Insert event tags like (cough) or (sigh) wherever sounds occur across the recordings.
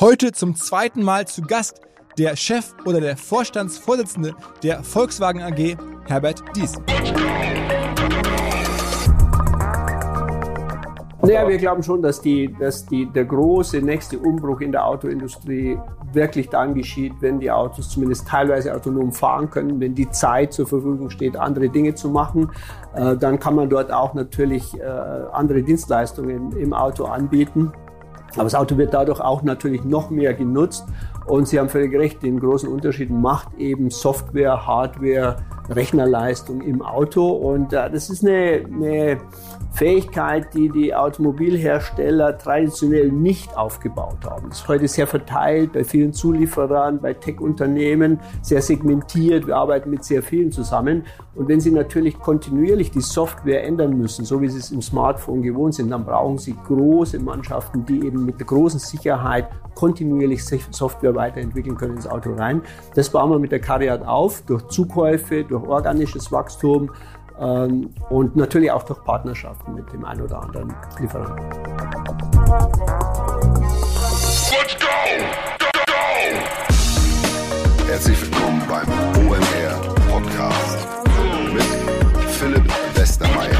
Heute zum zweiten Mal zu Gast der Chef oder der Vorstandsvorsitzende der Volkswagen AG, Herbert Dies. Naja, wir glauben schon, dass, die, dass die, der große nächste Umbruch in der Autoindustrie wirklich dann geschieht, wenn die Autos zumindest teilweise autonom fahren können, wenn die Zeit zur Verfügung steht, andere Dinge zu machen. Äh, dann kann man dort auch natürlich äh, andere Dienstleistungen im Auto anbieten. Aber das Auto wird dadurch auch natürlich noch mehr genutzt. Und Sie haben völlig recht, den großen Unterschied macht eben Software, Hardware, Rechnerleistung im Auto. Und äh, das ist eine, eine Fähigkeit, die die Automobilhersteller traditionell nicht aufgebaut haben. Das ist heute sehr verteilt bei vielen Zulieferern, bei Tech-Unternehmen, sehr segmentiert. Wir arbeiten mit sehr vielen zusammen. Und wenn Sie natürlich kontinuierlich die Software ändern müssen, so wie Sie es im Smartphone gewohnt sind, dann brauchen Sie große Mannschaften, die eben mit der großen Sicherheit kontinuierlich Software weiterentwickeln können ins Auto rein. Das bauen wir mit der Cariat auf, durch Zukäufe, durch organisches Wachstum, und natürlich auch durch Partnerschaften mit dem einen oder anderen Lieferanten. Let's go! Go, go! Herzlich willkommen beim OMR Podcast mit Philipp Westermeier.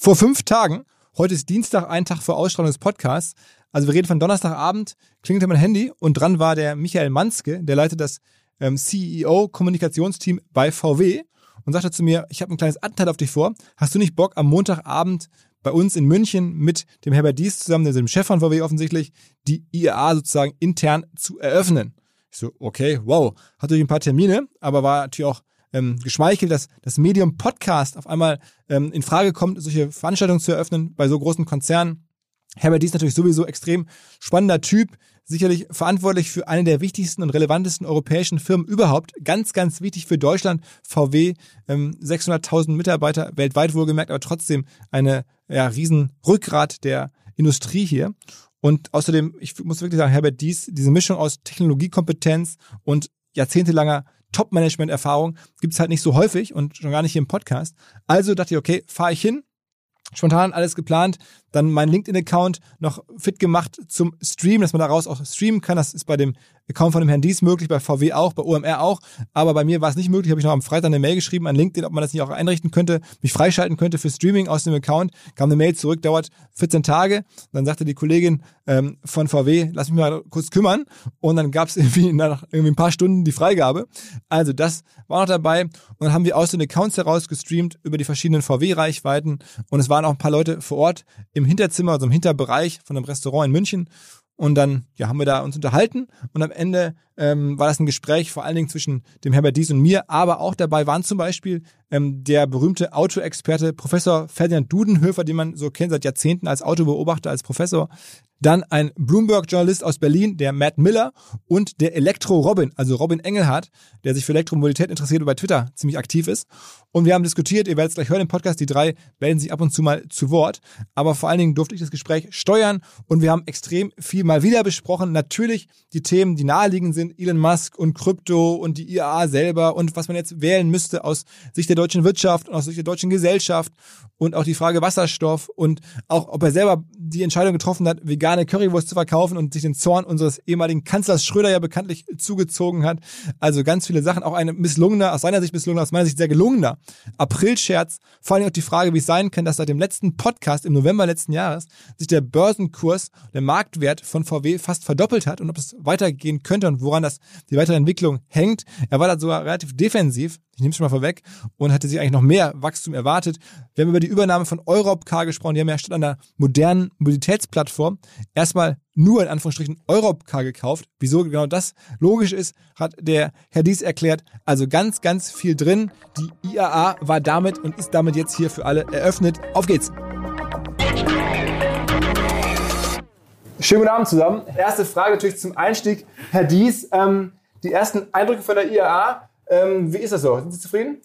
Vor fünf Tagen, heute ist Dienstag, ein Tag vor Ausstrahlung des Podcasts, also wir reden von Donnerstagabend, klingelte mein Handy und dran war der Michael Manske, der leitet das ähm, CEO-Kommunikationsteam bei VW und sagte zu mir, ich habe ein kleines Anteil auf dich vor. Hast du nicht Bock, am Montagabend bei uns in München mit dem Herbert Dies zusammen, dem Chef von VW offensichtlich, die IAA sozusagen intern zu eröffnen? Ich so, okay, wow. Hatte ich ein paar Termine, aber war natürlich auch ähm, geschmeichelt, dass das Medium Podcast auf einmal ähm, in Frage kommt, solche Veranstaltungen zu eröffnen bei so großen Konzernen. Herbert Dies natürlich sowieso extrem spannender Typ, sicherlich verantwortlich für eine der wichtigsten und relevantesten europäischen Firmen überhaupt. Ganz, ganz wichtig für Deutschland. VW, ähm, 600.000 Mitarbeiter weltweit wohlgemerkt, aber trotzdem eine ja, riesen Rückgrat der Industrie hier. Und außerdem, ich muss wirklich sagen, Herbert Dies, diese Mischung aus Technologiekompetenz und jahrzehntelanger Top-Management-Erfahrung gibt es halt nicht so häufig und schon gar nicht hier im Podcast. Also dachte ich, okay, fahre ich hin, spontan alles geplant, dann mein LinkedIn-Account noch fit gemacht zum Stream, dass man daraus auch streamen kann. Das ist bei dem Account von dem Herrn Dies möglich, bei VW auch, bei OMR auch. Aber bei mir war es nicht möglich. Habe ich noch am Freitag eine Mail geschrieben an LinkedIn, ob man das nicht auch einrichten könnte, mich freischalten könnte für Streaming aus dem Account. Kam eine Mail zurück, dauert 14 Tage. Dann sagte die Kollegin ähm, von VW, lass mich mal kurz kümmern. Und dann gab es (laughs) irgendwie nach irgendwie ein paar Stunden die Freigabe. Also das war noch dabei. Und dann haben wir aus den Accounts heraus gestreamt über die verschiedenen VW-Reichweiten. Und es waren auch ein paar Leute vor Ort im Hinterzimmer, also im Hinterbereich von einem Restaurant in München. Und dann ja, haben wir da uns unterhalten. Und am Ende ähm, war das ein Gespräch vor allen Dingen zwischen dem Herbert Dies und mir, aber auch dabei waren zum Beispiel ähm, der berühmte Autoexperte Professor Ferdinand Dudenhöfer, den man so kennt seit Jahrzehnten als Autobeobachter, als Professor, Dann ein Bloomberg-Journalist aus Berlin, der Matt Miller und der Elektro-Robin, also Robin Engelhardt, der sich für Elektromobilität interessiert und bei Twitter ziemlich aktiv ist. Und wir haben diskutiert, ihr werdet es gleich hören im Podcast, die drei melden sich ab und zu mal zu Wort. Aber vor allen Dingen durfte ich das Gespräch steuern und wir haben extrem viel mal wieder besprochen. Natürlich die Themen, die naheliegend sind, Elon Musk und Krypto und die IAA selber und was man jetzt wählen müsste aus Sicht der deutschen Wirtschaft und aus Sicht der deutschen Gesellschaft und auch die Frage Wasserstoff und auch, ob er selber die Entscheidung getroffen hat, vegane Currywurst zu verkaufen und sich den Zorn unseres ehemaligen Kanzlers Schröder ja bekanntlich zugezogen hat. Also ganz viele Sachen, auch eine misslungener, aus seiner Sicht misslungener, aus meiner Sicht sehr gelungener April-Scherz. Vor allem auch die Frage, wie es sein kann, dass seit dem letzten Podcast im November letzten Jahres sich der Börsenkurs, der Marktwert von VW fast verdoppelt hat und ob es weitergehen könnte und woran das die weitere Entwicklung hängt. Er war da sogar relativ defensiv ich nehme es schon mal vorweg, und hatte sich eigentlich noch mehr Wachstum erwartet. Wir haben über die Übernahme von Europcar gesprochen. Die haben ja statt einer modernen Mobilitätsplattform erstmal nur in Anführungsstrichen Europcar gekauft. Wieso genau das logisch ist, hat der Herr Dies erklärt. Also ganz, ganz viel drin. Die IAA war damit und ist damit jetzt hier für alle eröffnet. Auf geht's! Schönen guten Abend zusammen. Erste Frage natürlich zum Einstieg. Herr Dies, ähm, die ersten Eindrücke von der IAA ähm, wie ist das so? Sind Sie zufrieden?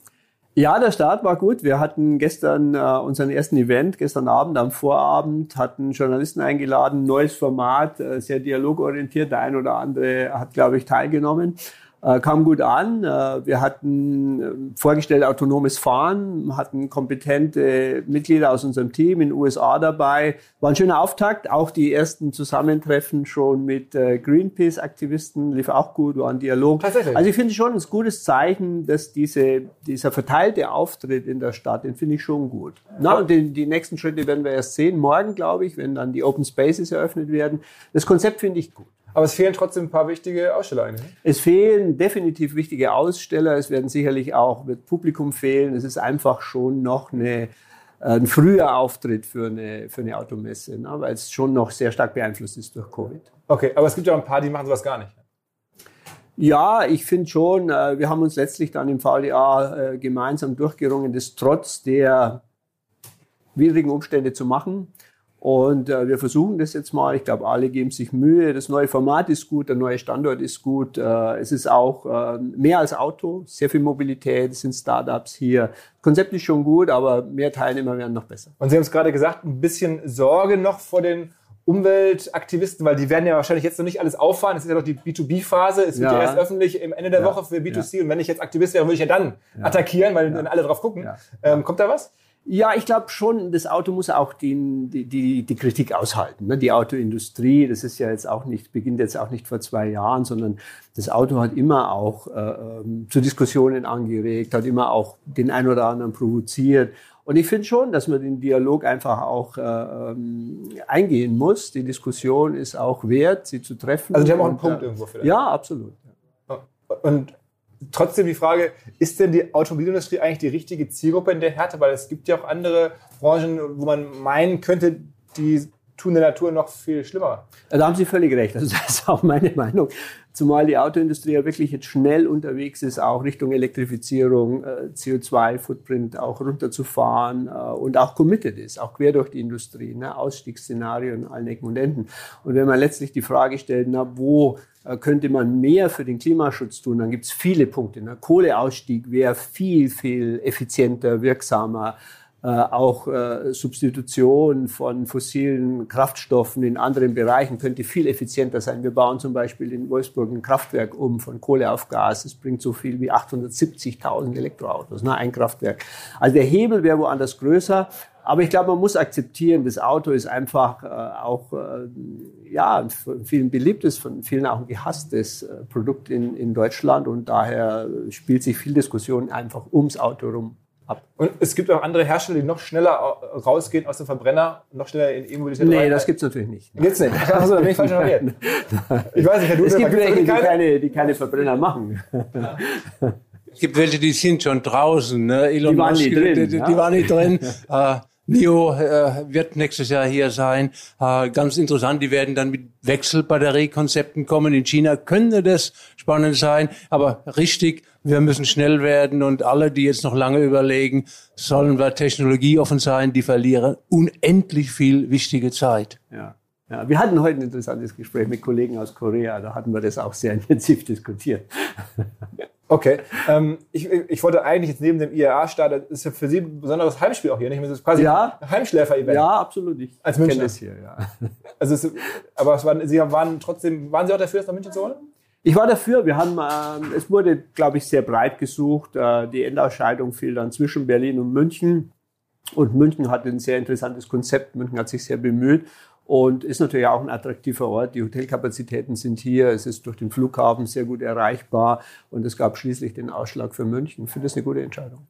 Ja, der Start war gut. Wir hatten gestern äh, unseren ersten Event, gestern Abend am Vorabend, hatten Journalisten eingeladen, neues Format, äh, sehr dialogorientiert. Der ein oder andere hat, glaube ich, teilgenommen. Äh, kam gut an. Äh, wir hatten äh, vorgestellt autonomes Fahren, hatten kompetente Mitglieder aus unserem Team in den USA dabei. War ein schöner Auftakt. Auch die ersten Zusammentreffen schon mit Greenpeace-Aktivisten lief auch gut, war ein Dialog. Tatsächlich. Also ich finde schon ein gutes Zeichen, dass diese, dieser verteilte Auftritt in der Stadt, den finde ich schon gut. Na, und die, die nächsten Schritte werden wir erst sehen, morgen glaube ich, wenn dann die Open Spaces eröffnet werden. Das Konzept finde ich gut. Aber es fehlen trotzdem ein paar wichtige Aussteller eigentlich. Ne? Es fehlen definitiv wichtige Aussteller. Es werden sicherlich auch mit Publikum fehlen. Es ist einfach schon noch eine, ein früher Auftritt für eine, für eine Automesse, ne? weil es schon noch sehr stark beeinflusst ist durch Covid. Okay, aber es gibt ja auch ein paar, die machen sowas gar nicht. Ja, ich finde schon, äh, wir haben uns letztlich dann im VDA äh, gemeinsam durchgerungen, das trotz der widrigen Umstände zu machen. Und äh, wir versuchen das jetzt mal. Ich glaube, alle geben sich Mühe. Das neue Format ist gut, der neue Standort ist gut. Äh, es ist auch äh, mehr als Auto, sehr viel Mobilität, es sind Startups hier. Das Konzept ist schon gut, aber mehr Teilnehmer werden noch besser. Und Sie haben es gerade gesagt, ein bisschen Sorge noch vor den Umweltaktivisten, weil die werden ja wahrscheinlich jetzt noch nicht alles auffahren. Es ist ja noch die B2B-Phase. Es wird ja. ja, erst öffentlich im Ende der ja. Woche für B2C. Ja. Und wenn ich jetzt Aktivist wäre, würde ich ja dann attackieren, weil dann alle drauf gucken. Ähm, kommt da was? Ja, ich glaube schon, das Auto muss auch die, die, die Kritik aushalten. Ne? Die Autoindustrie, das ist ja jetzt auch nicht, beginnt jetzt auch nicht vor zwei Jahren, sondern das Auto hat immer auch äh, ähm, zu Diskussionen angeregt, hat immer auch den ein oder anderen provoziert. Und ich finde schon, dass man den Dialog einfach auch äh, ähm, eingehen muss. Die Diskussion ist auch wert, sie zu treffen. Also die haben auch einen Punkt äh, irgendwo vielleicht. Ja, absolut. Und trotzdem die Frage, ist denn die Automobilindustrie eigentlich die richtige Zielgruppe in der Härte? Weil es gibt ja auch andere Branchen, wo man meinen könnte, die tun der Natur noch viel schlimmer. Da haben Sie völlig recht. Also (laughs) das ist auch meine Meinung. Zumal die Autoindustrie ja wirklich jetzt schnell unterwegs ist, auch Richtung Elektrifizierung, äh, CO2-Footprint auch runterzufahren äh, und auch committed ist, auch quer durch die Industrie, ne? Ausstiegsszenarien an allen Ecken und Enden. Und wenn man letztlich die Frage stellt, na, wo könnte man mehr für den Klimaschutz tun, dann gibt es viele Punkte. Der Kohleausstieg wäre viel, viel effizienter, wirksamer. Äh, auch äh, Substitution von fossilen Kraftstoffen in anderen Bereichen könnte viel effizienter sein. Wir bauen zum Beispiel in Wolfsburg ein Kraftwerk um von Kohle auf Gas. Es bringt so viel wie 870.000 Elektroautos, ne, ein Kraftwerk. Also der Hebel wäre woanders größer. Aber ich glaube, man muss akzeptieren, das Auto ist einfach äh, auch äh, ja, von vielen beliebtes, von vielen auch ein gehasstes äh, Produkt in, in Deutschland und daher spielt sich viel Diskussion einfach ums Auto rum ab. Und es gibt auch andere Hersteller, die noch schneller rausgehen aus dem Verbrenner, noch schneller in E-Mobilität Nee, rein. das gibt's natürlich nicht. Gibt's nicht. (laughs) Achso, da bin ich falsch informiert. Ich weiß nicht, Herr Dudel, Es gibt welche, die keine, die keine Verbrenner machen. Es gibt welche, die sind schon draußen. Ne? Elon die waren Musk, nicht drin. Die, die, die waren nicht drin. (laughs) NIO äh, wird nächstes Jahr hier sein. Äh, ganz interessant, die werden dann mit Wechselbatteriekonzepten kommen. In China könnte das spannend sein, aber richtig, wir müssen schnell werden und alle, die jetzt noch lange überlegen, sollen wir technologieoffen sein, die verlieren unendlich viel wichtige Zeit. Ja. Ja, wir hatten heute ein interessantes Gespräch mit Kollegen aus Korea, da hatten wir das auch sehr intensiv diskutiert. (laughs) Okay, ähm, ich, ich wollte eigentlich jetzt neben dem IAA-Start, das ist ja für Sie ein besonderes Heimspiel auch hier, nicht? Das ist quasi Ja. ein Heimschläfer-Event. Ja, absolut. Ich Als kenne Münchner. das hier, ja. (laughs) Also es, aber es waren, Sie waren trotzdem, waren Sie auch dafür, es nach München zu holen? Ich war dafür. Wir haben, ähm, es wurde, glaube ich, sehr breit gesucht. Äh, die Endausscheidung fiel dann zwischen Berlin und München. Und München hat ein sehr interessantes Konzept. München hat sich sehr bemüht und ist natürlich auch ein attraktiver Ort. Die Hotelkapazitäten sind hier. Es ist durch den Flughafen sehr gut erreichbar. Und es gab schließlich den Ausschlag für München. Ich finde das eine gute Entscheidung.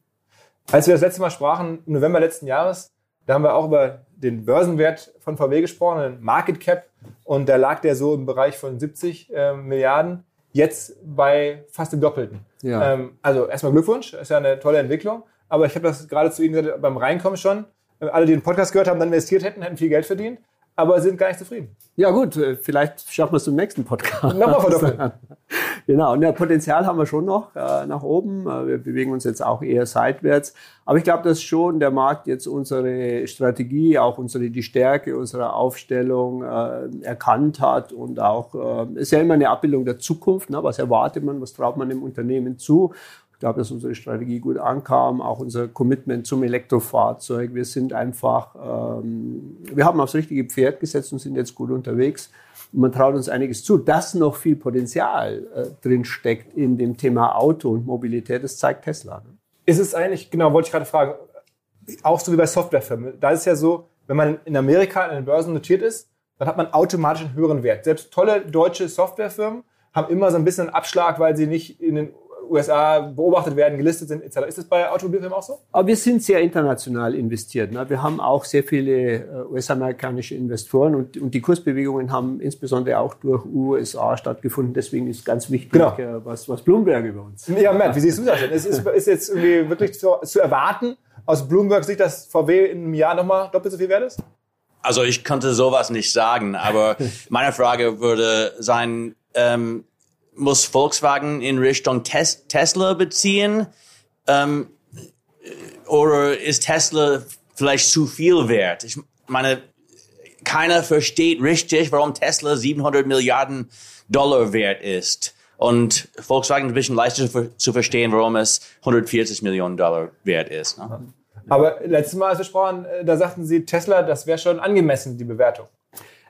Als wir das letzte Mal sprachen, im November letzten Jahres, da haben wir auch über den Börsenwert von VW gesprochen, den Market Cap. Und da lag der so im Bereich von 70 ähm, Milliarden. Jetzt bei fast dem Doppelten. Ja. Ähm, also erstmal Glückwunsch, ist ja eine tolle Entwicklung. Aber ich habe das gerade zu Ihnen gesagt, beim Reinkommen schon. Äh, Alle, die den Podcast gehört haben, dann investiert hätten, hätten viel Geld verdient, aber sind gar nicht zufrieden. Ja gut, äh, vielleicht schaffen wir es zum nächsten Podcast. Nochmal verdoppeln. (laughs) Genau, und ja, Potenzial haben wir schon noch äh, nach oben. Äh, wir bewegen uns jetzt auch eher seitwärts. Aber ich glaube, dass schon der Markt jetzt unsere Strategie, auch unsere die Stärke unserer Aufstellung äh, erkannt hat und auch äh, ist ja immer eine Abbildung der Zukunft. Ne? Was erwartet man, was traut man dem Unternehmen zu? Ich glaube, dass unsere Strategie gut ankam, auch unser Commitment zum Elektrofahrzeug. Wir sind einfach, ähm, wir haben aufs richtige Pferd gesetzt und sind jetzt gut unterwegs. Und man traut uns einiges zu. Dass noch viel Potenzial äh, drin steckt in dem Thema Auto und Mobilität, das zeigt Tesla. Ne? Ist es eigentlich, genau, wollte ich gerade fragen, auch so wie bei Softwarefirmen. Da ist es ja so, wenn man in Amerika in den Börsen notiert ist, dann hat man automatisch einen höheren Wert. Selbst tolle deutsche Softwarefirmen haben immer so ein bisschen einen Abschlag, weil sie nicht in den USA beobachtet werden, gelistet sind, etc. Ist das bei Automobilfirmen auch so? Aber wir sind sehr international investiert. Ne? Wir haben auch sehr viele äh, US-amerikanische Investoren und, und die Kursbewegungen haben insbesondere auch durch USA stattgefunden. Deswegen ist ganz wichtig, Genau. äh, was, was Bloomberg über uns Ja, Matt, wie siehst du das denn? Ist, ist, ist jetzt irgendwie wirklich zu, zu erwarten, aus Bloomberg Sicht, dass VW in einem Jahr nochmal doppelt so viel wert ist? Also ich könnte sowas nicht sagen, aber (laughs) meine Frage würde sein, ähm, muss Volkswagen in Richtung Tes Tesla beziehen? Ähm, oder ist Tesla vielleicht zu viel wert? Ich meine, keiner versteht richtig, warum Tesla 700 Milliarden Dollar wert ist. Und Volkswagen ist ein bisschen leichter zu- verstehen, warum es 140 Millionen Dollar wert ist. Ne? Aber letztes Mal, als wir sprachen, äh, da sagten sie, Tesla, das wäre schon angemessen, die Bewertung.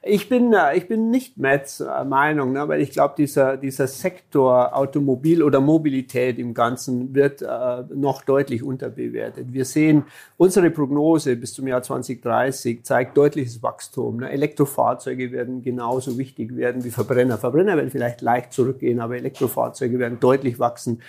Ich bin, äh, ich bin nicht Mats äh, Meinung, ne, weil ich glaube, dieser, dieser Sektor Automobil oder Mobilität im Ganzen wird äh, noch deutlich unterbewertet. Wir sehen, unsere Prognose bis zum Jahr 2030 zeigt deutliches Wachstum. Ne. Elektrofahrzeuge werden genauso wichtig werden wie Verbrenner. Verbrenner werden vielleicht leicht zurückgehen, aber Elektrofahrzeuge werden deutlich wachsen.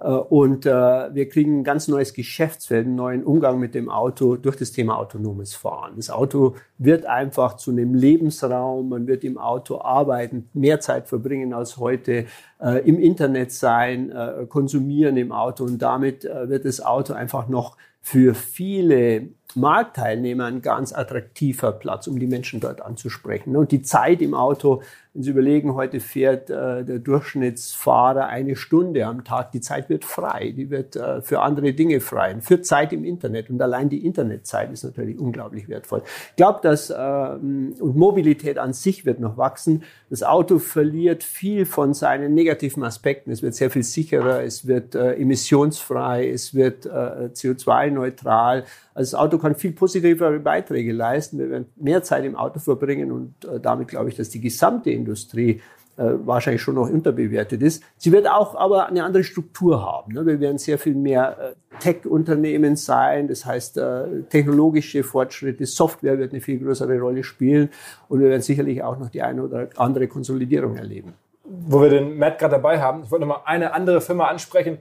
Äh, Und äh, wir kriegen ein ganz neues Geschäftsfeld, einen neuen Umgang mit dem Auto durch das Thema autonomes Fahren. Das Auto wird einfach zu einem Lebensraum, man wird im Auto arbeiten, mehr Zeit verbringen als heute, äh, im Internet sein, äh, konsumieren im Auto und damit äh, wird das Auto einfach noch für viele Marktteilnehmer ein ganz attraktiver Platz, um die Menschen dort anzusprechen. Und die Zeit im Auto, wenn Sie überlegen, heute fährt äh, der Durchschnittsfahrer eine Stunde am Tag, die Zeit wird frei, die wird äh, für andere Dinge frei, für Zeit im Internet. Und allein die Internetzeit ist natürlich unglaublich wertvoll. Ich glaube, dass ähm, und Mobilität an sich wird noch wachsen. Das Auto verliert viel von seinen negativen Aspekten. Es wird sehr viel sicherer, es wird äh, emissionsfrei, es wird äh, CO2-neutral. Also das Auto kann viel positivere Beiträge leisten. Wir werden mehr Zeit im Auto verbringen und äh, damit glaube ich, dass die gesamte Industrie äh, wahrscheinlich schon noch unterbewertet ist. Sie wird auch aber eine andere Struktur haben. Ne? Wir werden sehr viel mehr äh, Tech-Unternehmen sein. Das heißt, technologische Fortschritte, Software wird eine viel größere Rolle spielen und wir werden sicherlich auch noch die eine oder andere Konsolidierung erleben. Wo wir den Matt gerade dabei haben, ich wollte noch mal eine andere Firma ansprechen,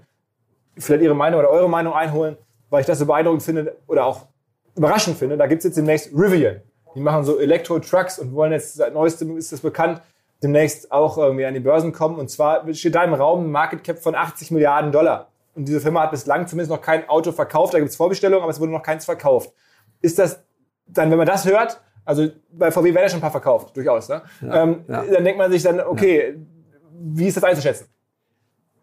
vielleicht Ihre Meinung oder eure Meinung einholen, weil ich das so beeindruckend finde oder auch überraschend finde. Da gibt es jetzt demnächst Rivian. Die machen so Elektro-Trucks und wollen jetzt, seit neuestem ist das bekannt, demnächst auch irgendwie an die Börsen kommen. Und zwar steht da im Raum ein Market Cap von 80 Milliarden Dollar. Und diese Firma hat bislang zumindest noch kein Auto verkauft. Da gibt es Vorbestellungen, aber es wurde noch keins verkauft. Ist das dann, wenn man das hört, also bei VW werden ja schon ein paar verkauft, durchaus, ne? ähm, ja. Dann denkt man sich dann, okay, wie ist das einzuschätzen?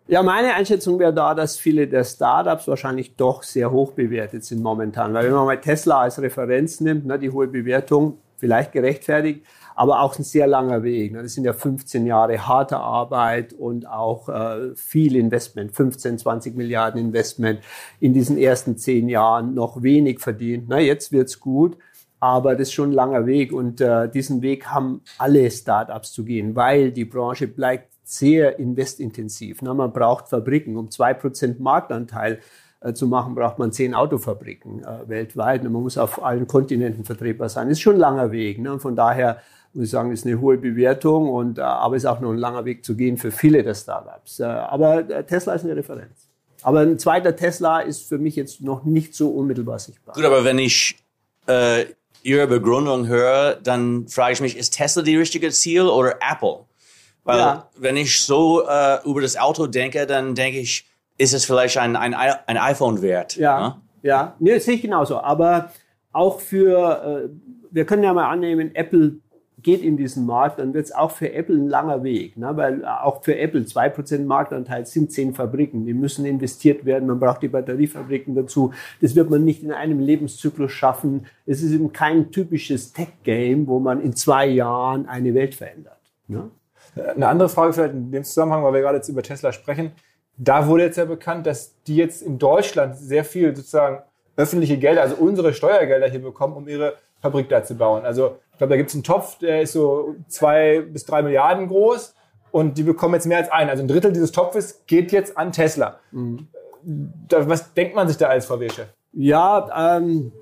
Ja, meine Einschätzung wäre da, dass viele der Startups wahrscheinlich doch sehr hoch bewertet sind momentan. Weil wenn man mal Tesla als Referenz nimmt, ne, die hohe Bewertung, vielleicht gerechtfertigt, aber auch ein sehr langer Weg. Ne? Das sind ja 15 Jahre harte Arbeit und auch äh, viel Investment, 15, 20 Milliarden Investment in diesen ersten zehn Jahren noch wenig verdient. Na, jetzt wird's gut. Aber das ist schon ein langer Weg und äh, diesen Weg haben alle Startups zu gehen, weil die Branche bleibt sehr investintensiv. Na, man braucht Fabriken. Um zwei Prozent Marktanteil äh, zu machen, braucht man zehn Autofabriken äh, weltweit. Und man muss auf allen Kontinenten vertretbar sein. Ist schon ein langer Weg. Ne? Und von daher muss ich sagen, ist eine hohe Bewertung und äh, aber ist auch noch ein langer Weg zu gehen für viele der Startups. Äh, aber äh, Tesla ist eine Referenz. Aber ein zweiter Tesla ist für mich jetzt noch nicht so unmittelbar sichtbar. Gut, aber wenn ich äh, Ihre Begründung höre, dann frage ich mich, ist Tesla die richtige Ziel oder Apple? Weil Ja. wenn ich so äh, über das Auto denke, dann denke ich, ist es vielleicht ein, ein, ein iPhone wert? Ja, ne? ja, nee, das sehe ich genauso. Aber auch für, äh, wir können ja mal annehmen, Apple geht in diesen Markt, dann wird es auch für Apple ein langer Weg. Ne? Weil auch für Apple 2% Marktanteil sind 10 Fabriken. Die müssen investiert werden. Man braucht die Batteriefabriken dazu. Das wird man nicht in einem Lebenszyklus schaffen. Es ist eben kein typisches Tech-Game, wo man in zwei Jahren eine Welt verändert. Ne? Eine andere Frage vielleicht in dem Zusammenhang, weil wir gerade jetzt über Tesla sprechen. Da wurde jetzt ja bekannt, dass die jetzt in Deutschland sehr viel sozusagen öffentliche Gelder, also unsere Steuergelder hier bekommen, um ihre Fabrik da zu bauen. Also ich glaube, da gibt es einen Topf, der ist so zwei bis drei Milliarden groß und die bekommen jetzt mehr als ein. Also ein Drittel dieses Topfes geht jetzt an Tesla. Da, was denkt man sich da als VW-Chef? Ja, ähm,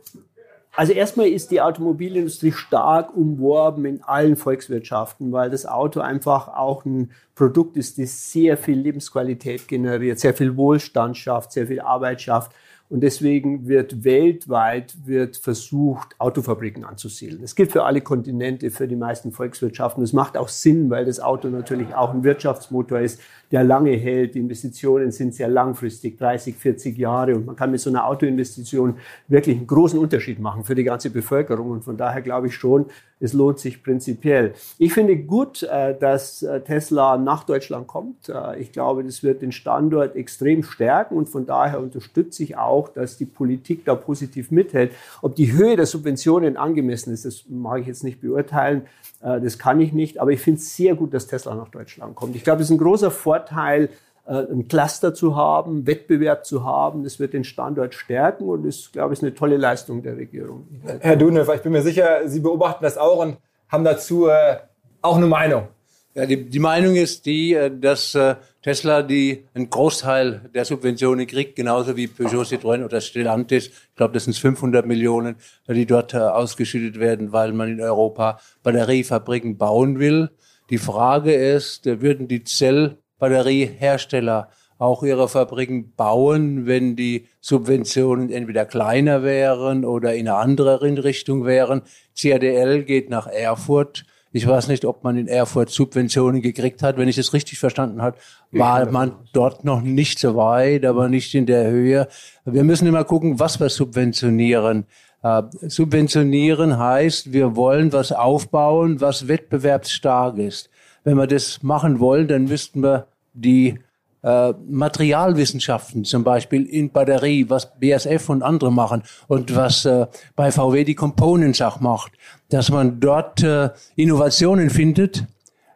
also erstmal ist die Automobilindustrie stark umworben in allen Volkswirtschaften, weil das Auto einfach auch ein Produkt ist, das sehr viel Lebensqualität generiert, sehr viel Wohlstand schafft, sehr viel Arbeit schafft. Und deswegen wird weltweit wird versucht, Autofabriken anzusiedeln. Das gilt für alle Kontinente, für die meisten Volkswirtschaften. Das macht auch Sinn, weil das Auto natürlich auch ein Wirtschaftsmotor ist, der lange hält. Die Investitionen sind sehr langfristig, 30, 40 Jahre. Und man kann mit so einer Autoinvestition wirklich einen großen Unterschied machen für die ganze Bevölkerung. Und von daher glaube ich schon, es lohnt sich prinzipiell. Ich finde gut, äh, dass äh, Tesla nach Deutschland kommt. Äh, Ich glaube, das wird den Standort extrem stärken und von daher unterstütze ich auch, dass die Politik da positiv mithält. Ob die Höhe der Subventionen angemessen ist, das mag ich jetzt nicht beurteilen. Äh, Das kann ich nicht, aber ich finde es sehr gut, dass Tesla nach Deutschland kommt. Ich glaube, es ist ein großer Vorteil, äh, ein Cluster zu haben, Wettbewerb zu haben. Das wird den Standort stärken und das, glaube ich, ist eine tolle Leistung der Regierung. Herr Dunhofer, ich bin mir sicher, Sie beobachten das auch und haben dazu äh, auch eine Meinung. Ja, die, die Meinung ist die, äh, dass äh, Tesla die einen Großteil der Subventionen kriegt, genauso wie Peugeot, Citroën oder Stellantis. Ich glaube, das sind 500 Millionen, die dort äh, ausgeschüttet werden, weil man in Europa Batteriefabriken bauen will. Die Frage ist, würden die Zellbatteriehersteller auch ihre Fabriken bauen, wenn die Subventionen entweder kleiner wären oder in eine andere Richtung wären. CADL geht nach Erfurt. Ich weiß nicht, ob man in Erfurt Subventionen gekriegt hat. Wenn ich es richtig verstanden habe, war man dort noch nicht so weit, aber nicht in der Höhe. Wir müssen immer gucken, was wir subventionieren. Äh, subventionieren heißt, wir wollen was aufbauen, was wettbewerbsstark ist. Wenn wir das machen wollen, dann müssten wir die äh, Materialwissenschaften, zum Beispiel in Batterie, was BSF und andere machen und was äh, bei VW die Components auch macht, dass man dort äh, Innovationen findet,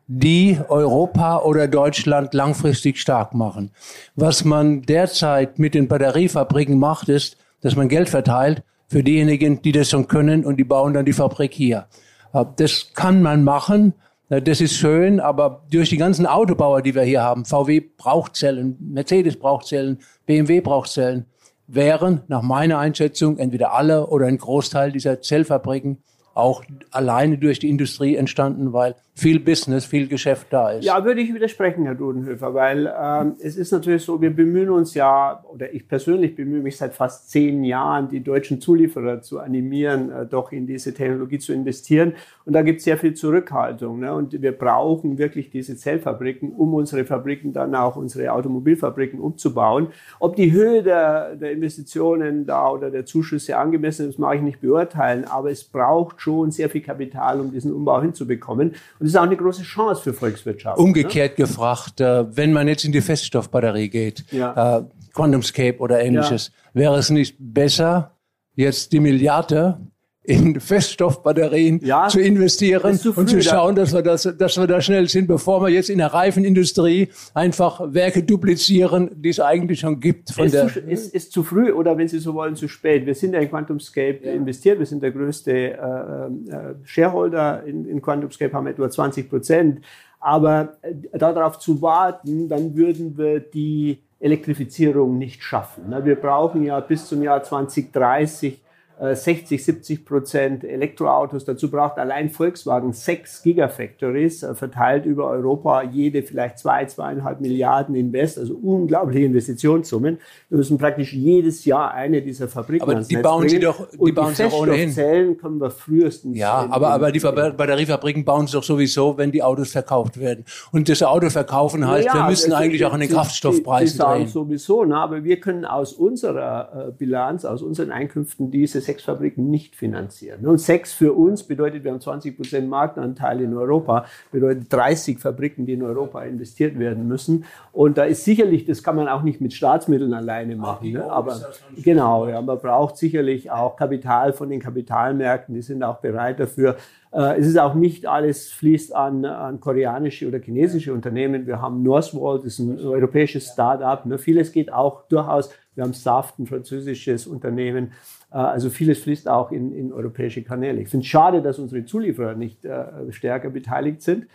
die Europa oder Deutschland langfristig stark machen. Was man derzeit mit den Batteriefabriken macht, ist, dass man Geld verteilt für diejenigen, die das schon können und die bauen dann die Fabrik hier. Äh, Das kann man machen. Das ist schön, aber durch die ganzen Autobauer, die wir hier haben, VW braucht Zellen, Mercedes braucht Zellen, BMW braucht Zellen, wären nach meiner Einschätzung entweder alle oder ein Großteil dieser Zellfabriken auch alleine durch die Industrie entstanden, weil viel Business, viel Geschäft da ist. Ja, würde ich widersprechen, Herr Dudenhöfer, weil ähm, es ist natürlich so, wir bemühen uns ja, oder ich persönlich bemühe mich seit fast zehn Jahren, die deutschen Zulieferer zu animieren, äh, doch in diese Technologie zu investieren. Und da gibt es sehr viel Zurückhaltung. Ne? Und wir brauchen wirklich diese Zellfabriken, um unsere Fabriken dann auch, unsere Automobilfabriken umzubauen. Ob die Höhe der, der Investitionen da oder der Zuschüsse angemessen ist, mag ich nicht beurteilen, aber es braucht schon sehr viel Kapital, um diesen Umbau hinzubekommen. Und das ist auch eine große Chance für Volkswirtschaft. Umgekehrt gefragt, äh, wenn man jetzt in die Feststoffbatterie geht, Ja. äh, QuantumScape oder ähnliches, wäre es nicht besser, jetzt die Milliarde in (laughs) Feststoffbatterien Ja, zu investieren zu und zu schauen, dass wir, das, dass wir da schnell sind, bevor wir jetzt in der Reifenindustrie einfach Werke duplizieren, die es eigentlich schon gibt. Von ist, der, zu, ist, ist zu früh oder wenn Sie so wollen, zu spät. Wir sind ja in QuantumScape investiert. Wir sind der größte äh, äh, Shareholder in, in QuantumScape, haben etwa 20 Prozent. Aber äh, darauf zu warten, dann würden wir die Elektrifizierung nicht schaffen. Wir brauchen ja bis zum Jahr 2030 äh, 60, 70 Prozent Elektroautos. Dazu braucht allein Volkswagen sechs Gigafactories, äh, verteilt über Europa, jede vielleicht zwei, zweieinhalb Milliarden Invest, also unglaubliche Investitionssummen. Wir müssen praktisch jedes Jahr eine dieser Fabriken Aber die Netz bauen sie bringen. doch- die Und bauen sie doch ohnehin. Feststoffzellen können wir frühestens. ja, in- aber, aber die Batteriefabriken bauen es doch sowieso, wenn die Autos verkauft werden. Und das Auto verkaufen heißt, Ja, wir müssen also eigentlich die- auch an den die- Kraftstoffpreisen die, die sagen drehen. sowieso, na, aber wir können aus unserer äh, Bilanz, aus unseren Einkünften diese sechs Fabriken nicht finanzieren. Und sechs für uns bedeutet, wir haben 20 Prozent Marktanteil in Europa, bedeutet 30 Fabriken, die in Europa investiert werden müssen. Und da ist sicherlich, das kann man auch nicht mit Staatsmitteln alleine machen. Ne? Aber genau, ja, man braucht sicherlich auch Kapital von den Kapitalmärkten, die sind auch bereit dafür. Äh, Es ist auch nicht alles fließt an, an koreanische oder chinesische Unternehmen. Wir haben Northvolt, das ist ein europäisches Start-up. Ne? Vieles geht auch durchaus. Wir haben Saft, ein französisches Unternehmen. Äh, Also vieles fließt auch in, in europäische Kanäle. Ich finde es schade, dass unsere Zulieferer nicht äh, stärker beteiligt sind.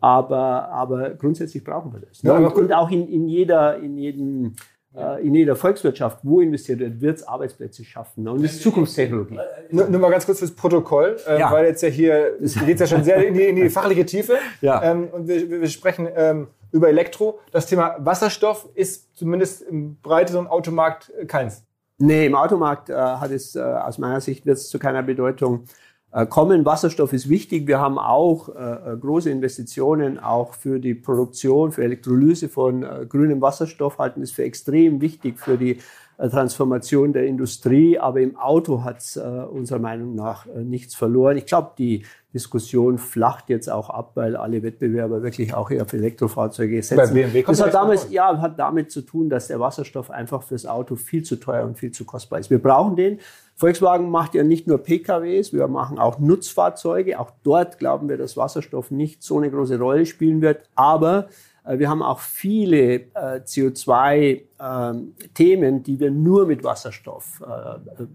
Aber, aber grundsätzlich brauchen wir das. Ne? Ja, und, und auch in, in jeder, in jedem, äh, in jeder Volkswirtschaft, wo investiert wird, wird es Arbeitsplätze schaffen. Ne? Und das ist Zukunftstechnologie. Nur, nur mal ganz kurz fürs Protokoll, äh, Ja. weil jetzt ja hier (laughs) geht ja schon sehr in die, in die (laughs) fachliche Tiefe. Ja. Ähm, und wir, wir sprechen ähm, über Elektro. Das Thema Wasserstoff ist zumindest im breiteren Automarkt äh, keins. Nee, im Automarkt äh, hat es äh, aus meiner Sicht wird es zu keiner Bedeutung äh, kommen. Wasserstoff ist wichtig. Wir haben auch äh, äh, große Investitionen auch für die Produktion, für Elektrolyse von äh, grünem Wasserstoff, halten es für extrem wichtig für die Transformation der Industrie. Aber im Auto hat es äh, unserer Meinung nach äh, nichts verloren. Ich glaube, die Diskussion flacht jetzt auch ab, weil alle Wettbewerber wirklich auch auf Elektrofahrzeuge setzen. Das hat damals, ja, hat damit zu tun, dass der Wasserstoff einfach fürs Auto viel zu teuer und viel zu kostbar ist. Wir brauchen den. Volkswagen macht ja nicht nur PKWs, wir machen auch Nutzfahrzeuge. Auch dort glauben wir, dass Wasserstoff nicht so eine große Rolle spielen wird. Aber äh, wir haben auch viele äh, CO2-Themen, die wir nur mit Wasserstoff äh,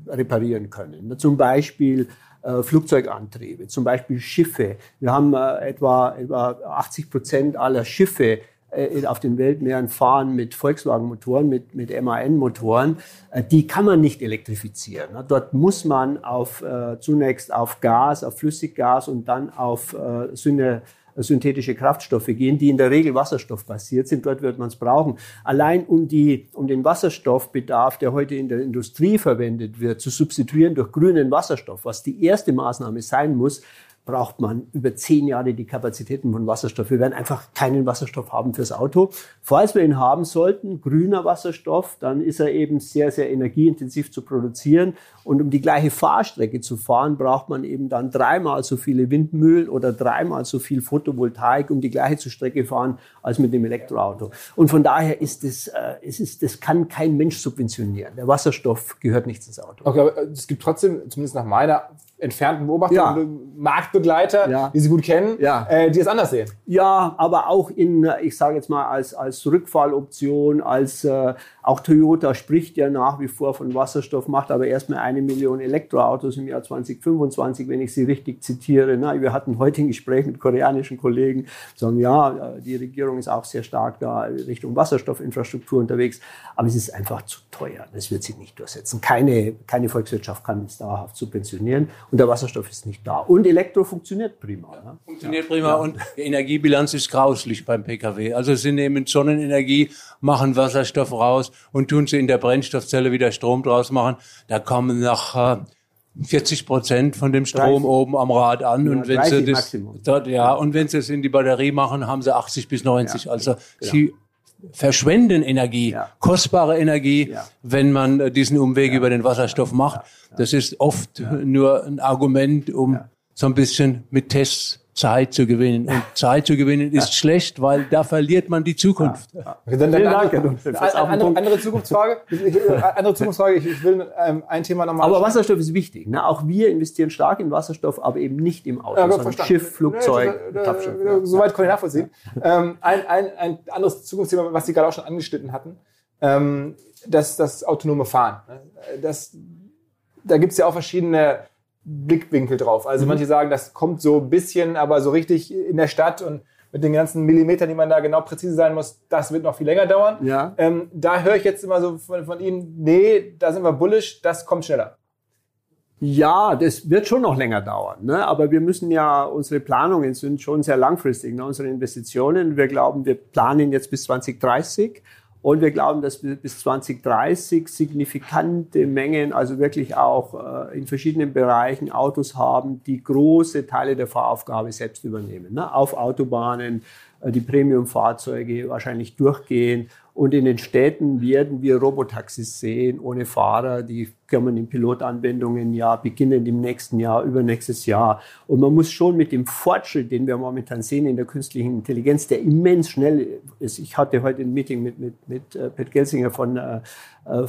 reparieren können. Zum Beispiel äh, Flugzeugantriebe, zum Beispiel Schiffe. Wir haben äh, etwa, etwa 80 Prozent aller Schiffe äh, auf den Weltmeeren fahren mit Volkswagen-Motoren, mit, mit MAN-Motoren. Äh, die kann man nicht elektrifizieren. ne? Dort muss man auf, äh, zunächst auf Gas, auf Flüssiggas und dann auf äh, Syne synthetische Kraftstoffe gehen, die in der Regel wasserstoffbasiert sind. Dort wird man es brauchen. Allein um, die, um den Wasserstoffbedarf, der heute in der Industrie verwendet wird, zu substituieren durch grünen Wasserstoff, was die erste Maßnahme sein muss, braucht man über zehn Jahre die Kapazitäten von Wasserstoff. Wir werden einfach keinen Wasserstoff haben fürs Auto. Falls wir ihn haben sollten, grüner Wasserstoff, dann ist er eben sehr, sehr energieintensiv zu produzieren. Und um die gleiche Fahrstrecke zu fahren, braucht man eben dann dreimal so viele Windmühlen oder dreimal so viel Photovoltaik, um die gleiche Strecke fahren als mit dem Elektroauto. Und von daher ist es, äh, es ist, das kann kein Mensch subventionieren. Der Wasserstoff gehört nicht ins Auto. Okay, aber es gibt trotzdem, zumindest nach meiner entfernten Beobachtung, Ja. Marktbegleiter, Ja. die Sie gut kennen, Ja. äh, die es anders sehen. Ja, aber auch in, ich sage jetzt mal, als, als Rückfalloption, als äh, auch Toyota spricht ja nach wie vor von Wasserstoff, macht aber erstmal eine Million Elektroautos im Jahr 2025, wenn ich sie richtig zitiere. Na, wir hatten heute ein Gespräch mit koreanischen Kollegen, sagen, ja, äh, die Regierung ist auch sehr stark da Richtung Wasserstoffinfrastruktur unterwegs, aber es ist einfach zu teuer. Das wird sich nicht durchsetzen. Keine, keine Volkswirtschaft kann es dauerhaft subventionieren und der Wasserstoff ist nicht da. Und Elektro funktioniert prima. Ne? Funktioniert prima und die Energiebilanz ist grauslich beim Pkw. Also sie nehmen Sonnenenergie, machen Wasserstoff raus und tun sie in der Brennstoffzelle wieder Strom draus machen. Da kommen nach äh, 40 Prozent von dem Strom 30. oben am Rad an. und wenn 30 sie das dort, ja, und wenn sie es in die Batterie machen, haben sie 80 bis 90. also sie verschwenden Energie, Ja. kostbare Energie, Ja. wenn man äh, diesen Umweg über den Wasserstoff macht. Das ist oft nur ein Argument, um so ein bisschen mit Tests Zeit zu gewinnen. Und (laughs) Zeit zu gewinnen ist schlecht, weil da verliert man die Zukunft. Okay, dann, dann, Vielen Dank, andere, (laughs) andere, Zukunftsfrage. Ich, ich, andere Zukunftsfrage. Ich, will ähm, ein Thema nochmal. Aber Wasserstoff ist wichtig. Ne? Auch wir investieren stark in Wasserstoff, aber eben nicht im Auto, Ja, sondern verstanden. Schiff, Flugzeug, Ja, da- da- da- Soweit kann ich nachvollziehen. ähm, ein, ein, ein anderes Zukunftsthema, was Sie gerade auch schon angeschnitten hatten, ähm, das, das autonome Fahren. Das, da gibt's ja auch verschiedene Blickwinkel drauf. Mhm. Also manche sagen, das kommt so ein bisschen, aber so richtig in der Stadt und mit den ganzen Millimetern, die man da genau präzise sein muss, das wird noch viel länger dauern. Ja. Ähm, da höre ich jetzt immer so von, von Ihnen, nee, da sind wir bullish, das kommt schneller. Ja, das wird schon noch länger dauern. Ne? Aber wir müssen ja, unsere Planungen sind schon sehr langfristig, ne? unsere Investitionen. Wir glauben, wir planen jetzt bis 2030 und wir glauben, dass wir bis 2030 signifikante Mengen, also wirklich auch äh, in verschiedenen Bereichen Autos haben, die große Teile der Fahraufgabe selbst übernehmen. Ne? Auf Autobahnen, äh, die Premium-Fahrzeuge wahrscheinlich durchgehen. Und in den Städten werden wir Robotaxis sehen, ohne Fahrer. Die kommen in Pilotanwendungen ja beginnend im nächsten Jahr, übernächstes Jahr. Und man muss schon mit dem Fortschritt, den wir momentan sehen in der künstlichen Intelligenz, der immens schnell ist. Ich hatte heute ein Meeting mit, mit, mit äh, Pat Gelsinger von, äh, äh,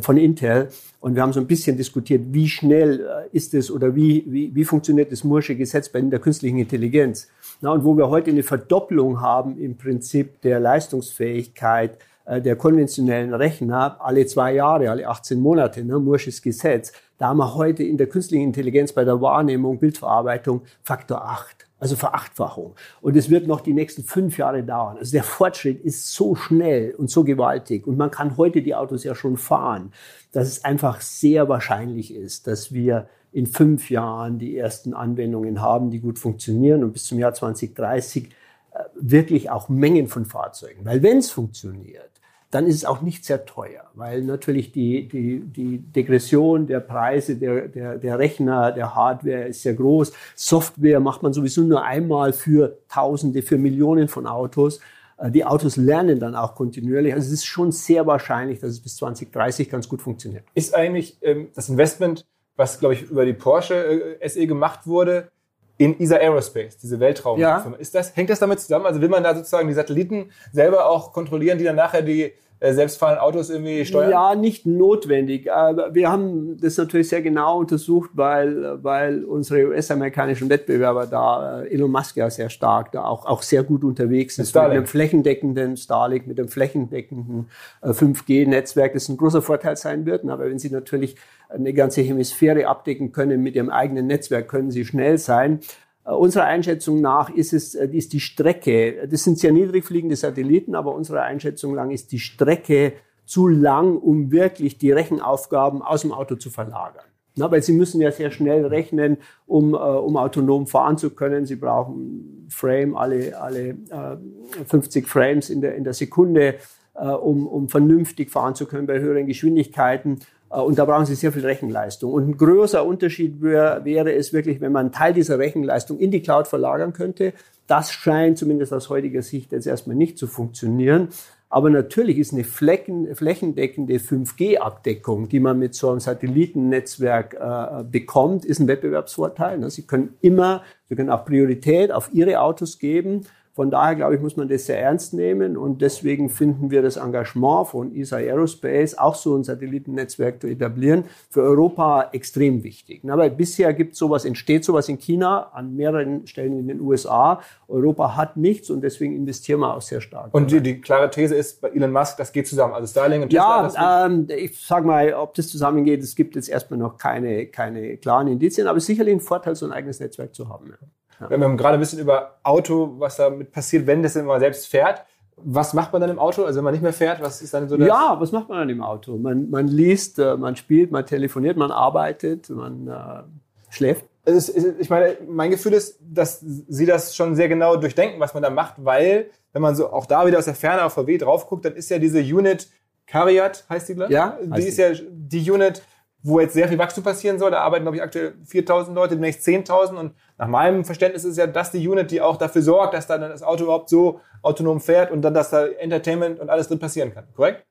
von Intel und wir haben so ein bisschen diskutiert, wie schnell äh, ist es oder wie, wie, wie funktioniert das Moore'sche Gesetz bei der künstlichen Intelligenz. Na, und wo wir heute eine Verdopplung haben im Prinzip der Leistungsfähigkeit äh, der konventionellen Rechner alle zwei Jahre, alle 18 Monate, ne, Moore'sches Gesetz, da haben wir heute in der künstlichen Intelligenz bei der Wahrnehmung, Bildverarbeitung Faktor 8. Also Verachtfachung. Und es wird noch die nächsten fünf Jahre dauern. Also der Fortschritt ist so schnell und so gewaltig. Und man kann heute die Autos ja schon fahren, dass es einfach sehr wahrscheinlich ist, dass wir in fünf Jahren die ersten Anwendungen haben, die gut funktionieren und bis zum Jahr 2030 äh, wirklich auch Mengen von Fahrzeugen. Weil wenn es funktioniert, dann ist es auch nicht sehr teuer, weil natürlich die, die, die Degression der Preise der, der, der Rechner, der Hardware ist sehr groß. Software macht man sowieso nur einmal für Tausende, für Millionen von Autos. Äh, Die Autos lernen dann auch kontinuierlich. Also es ist schon sehr wahrscheinlich, dass es bis 2030 ganz gut funktioniert. Ist eigentlich ähm, das Investment, was, glaube ich, über die Porsche äh, SE gemacht wurde, in ESA Aerospace, diese Weltraumfirma. Ja. Ist das, hängt das damit zusammen? Also will man da sozusagen die Satelliten selber auch kontrollieren, die dann nachher die äh, selbstfahrenden Autos irgendwie steuern? Ja, nicht notwendig. Wir haben das natürlich sehr genau untersucht, weil, weil unsere US-amerikanischen Wettbewerber da, äh, Elon Musk ja sehr stark, da auch, auch sehr gut unterwegs ist. Starlink. Mit einem flächendeckenden Starlink, mit einem flächendeckenden äh, 5G-Netzwerk, das ein großer Vorteil sein wird. Aber wenn Sie natürlich eine ganze Hemisphäre abdecken können mit Ihrem eigenen Netzwerk, können Sie schnell sein. Äh, Unserer Einschätzung nach ist es, äh, ist die Strecke, das sind sehr niedrig fliegende Satelliten, aber unserer Einschätzung nach ist die Strecke zu lang, um wirklich die Rechenaufgaben aus dem Auto zu verlagern. Na, weil Sie müssen ja sehr schnell rechnen, um, äh, um autonom fahren zu können. Sie brauchen Frame, alle, alle äh, 50 Frames in der, in der Sekunde, äh, um, um vernünftig fahren zu können bei höheren Geschwindigkeiten. Äh, Und da brauchen Sie sehr viel Rechenleistung. Und ein größer Unterschied wär, wäre es wirklich, wenn man einen Teil dieser Rechenleistung in die Cloud verlagern könnte. Das scheint zumindest aus heutiger Sicht jetzt erstmal nicht zu funktionieren. Aber natürlich ist eine Flecken, flächendeckende 5G-Abdeckung, die man mit so einem Satellitennetzwerk äh, bekommt, ist ein Wettbewerbsvorteil. Ne? Sie können immer, Sie können auch Priorität auf Ihre Autos geben. Von daher, glaube ich, muss man das sehr ernst nehmen und deswegen finden wir das Engagement von ESA Aerospace, auch so ein Satellitennetzwerk zu etablieren, für Europa extrem wichtig. Aber bisher gibt sowas, entsteht sowas in China, an mehreren Stellen in den USA. Europa hat nichts und deswegen investieren wir auch sehr stark. Und die, die klare These ist bei Elon Musk, das geht zusammen. Also Starlink und Tesla. Ja, ähm, ich sag mal, ob das zusammengeht, es gibt jetzt erstmal noch keine, keine klaren Indizien, aber sicherlich ein Vorteil, so ein eigenes Netzwerk zu haben. Ja. Wir haben gerade ein bisschen über Auto, was damit passiert, wenn das immer selbst fährt. Was macht man dann im Auto? Also wenn man nicht mehr fährt, was ist dann so der Ja, was macht man dann im Auto? Man, man liest, äh, man spielt, man telefoniert, man arbeitet, man äh, schläft. Ist, ich meine, mein Gefühl ist, dass Sie das schon sehr genau durchdenken, was man da macht, weil, wenn man so auch da wieder aus der Ferne auf VW drauf guckt, dann ist ja diese Unit Cariat, heißt die, glaube ich? Ja, Die ist ja die Unit, wo jetzt sehr viel Wachstum passieren soll. Da arbeiten, glaube ich, aktuell 4.000 Leute, demnächst 10.000. Und nach meinem Verständnis ist ja das die Unit, die auch dafür sorgt, dass dann das Auto überhaupt so autonom fährt und dann, dass da Entertainment und alles drin passieren kann. Korrekt?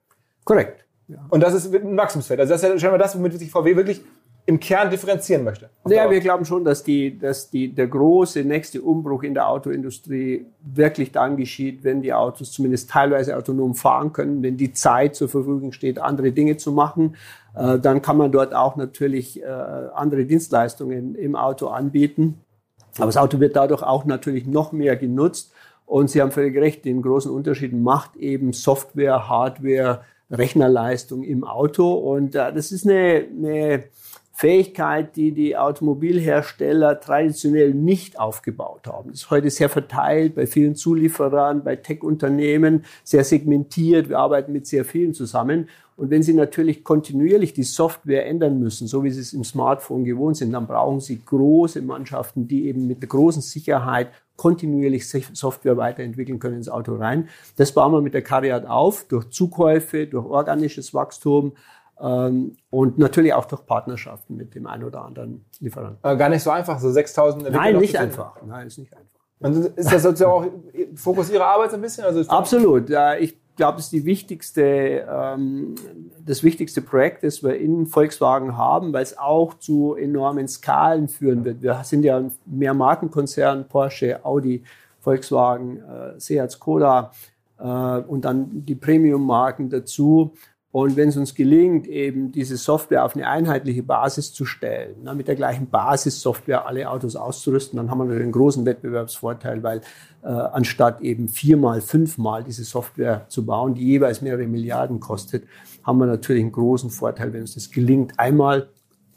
Korrekt. Ja. Und das ist ein Wachstumsfeld. Also das ist ja scheinbar das, womit sich VW wirklich im Kern differenzieren möchte. Ja, wir glauben schon, dass, die, dass die, der große nächste Umbruch in der Autoindustrie wirklich dann geschieht, wenn die Autos zumindest teilweise autonom fahren können, wenn die Zeit zur Verfügung steht, andere Dinge zu machen. Äh, dann kann man dort auch natürlich äh, andere Dienstleistungen im Auto anbieten. Aber das Auto wird dadurch auch natürlich noch mehr genutzt. Und Sie haben völlig recht, den großen Unterschied macht eben Software, Hardware, Rechnerleistung im Auto. Und äh, das ist eine, eine Fähigkeit, die die Automobilhersteller traditionell nicht aufgebaut haben. Das ist heute sehr verteilt bei vielen Zulieferern, bei Tech-Unternehmen, sehr segmentiert. Wir arbeiten mit sehr vielen zusammen. Und wenn Sie natürlich kontinuierlich die Software ändern müssen, so wie Sie es im Smartphone gewohnt sind, dann brauchen Sie große Mannschaften, die eben mit der großen Sicherheit kontinuierlich Software weiterentwickeln können ins Auto rein. Das bauen wir mit der Cariat auf, durch Zukäufe, durch organisches Wachstum, und natürlich auch durch Partnerschaften mit dem einen oder anderen Lieferanten. Aber gar nicht so einfach, so 6000 Nein, nicht einfach. Nein, ist nicht einfach. Und ist das sozusagen auch Fokus Ihrer Arbeit ein bisschen? Also Absolut. Ja, ich glaube, das ist die wichtigste, ähm, das wichtigste Projekt, das wir in Volkswagen haben, weil es auch zu enormen Skalen führen wird. Wir sind ja mehr Markenkonzern, Porsche, Audi, Volkswagen, äh, Seat, Skoda äh, und dann die Premium-Marken dazu. Und wenn es uns gelingt, eben diese Software auf eine einheitliche Basis zu stellen, na, mit der gleichen Basissoftware alle Autos auszurüsten, dann haben wir natürlich einen großen Wettbewerbsvorteil, weil äh, anstatt eben viermal, fünfmal diese Software zu bauen, die jeweils mehrere Milliarden kostet, haben wir natürlich einen großen Vorteil, wenn uns das gelingt, einmal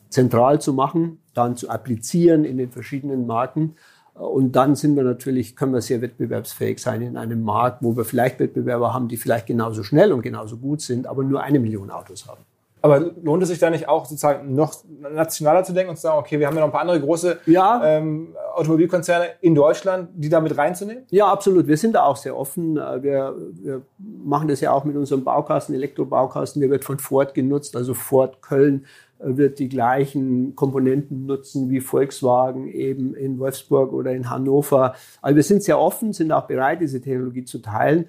zentral zu machen, dann zu applizieren in den verschiedenen Marken und dann sind wir natürlich, können wir sehr wettbewerbsfähig sein in einem Markt, wo wir vielleicht Wettbewerber haben, die vielleicht genauso schnell und genauso gut sind, aber nur eine Million Autos haben. Aber lohnt es sich da nicht auch sozusagen noch nationaler zu denken und zu sagen, okay, wir haben ja noch ein paar andere große ja. ähm, Automobilkonzerne in Deutschland, die da mit reinzunehmen? Ja, absolut. Wir sind da auch sehr offen. Äh, wir, wir machen das ja auch mit unserem Baukasten, Elektrobaukasten. Der wird von Ford genutzt, also Ford Köln wird die gleichen Komponenten nutzen wie Volkswagen eben in Wolfsburg oder in Hannover. Also wir sind sehr offen, sind auch bereit, diese Technologie zu teilen.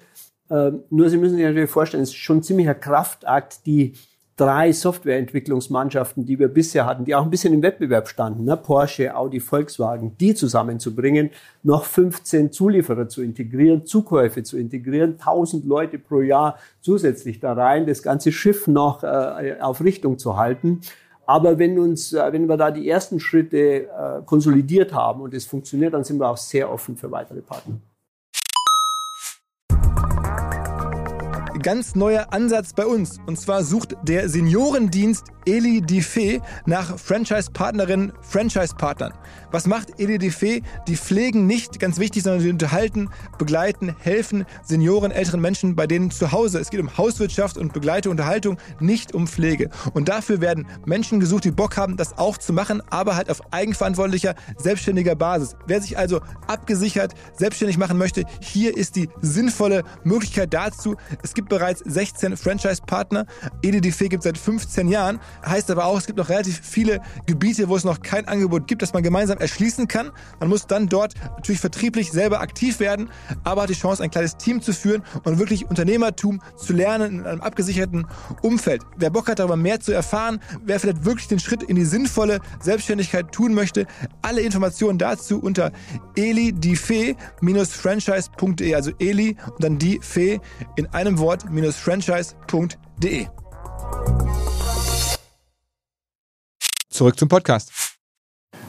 Ähm, nur Sie müssen sich natürlich vorstellen, es ist schon ein ziemlicher Kraftakt, die drei Softwareentwicklungsmannschaften, die wir bisher hatten, die auch ein bisschen im Wettbewerb standen, ne? Porsche, Audi, Volkswagen, die zusammenzubringen, noch 15 Zulieferer zu integrieren, Zukäufe zu integrieren, 1000 Leute pro Jahr zusätzlich da rein, das ganze Schiff noch äh, auf Richtung zu halten. Aber wenn uns, äh, wenn wir da die ersten Schritte äh, konsolidiert haben und es funktioniert, dann sind wir auch sehr offen für weitere Partner. Ganz neuer Ansatz bei uns. Und zwar sucht der Seniorendienst Eli Diffé nach Franchise-Partnerinnen, Franchise-Partnern. Was macht Eli Diffé? Die pflegen nicht, ganz wichtig, sondern sie unterhalten, begleiten, helfen Senioren, älteren Menschen bei denen zu Hause. Es geht um Hauswirtschaft und Begleitung, Unterhaltung, nicht um Pflege. Und dafür werden Menschen gesucht, die Bock haben, das auch zu machen, aber halt auf eigenverantwortlicher, selbstständiger Basis. Wer sich also abgesichert selbstständig machen möchte, hier ist die sinnvolle Möglichkeit dazu. Es gibt bereits 16 Franchise-Partner. EDDF gibt seit 15 Jahren. Heißt aber auch, es gibt noch relativ viele Gebiete, wo es noch kein Angebot gibt, das man gemeinsam erschließen kann. Man muss dann dort natürlich vertrieblich selber aktiv werden, aber hat die Chance, ein kleines Team zu führen und wirklich Unternehmertum zu lernen in einem abgesicherten Umfeld. Wer Bock hat, darüber mehr zu erfahren, wer vielleicht wirklich den Schritt in die sinnvolle Selbstständigkeit tun möchte, alle Informationen dazu unter elidifee-franchise.de, also Eli und dann die Fee in einem Wort-franchise.de. Zurück zum Podcast.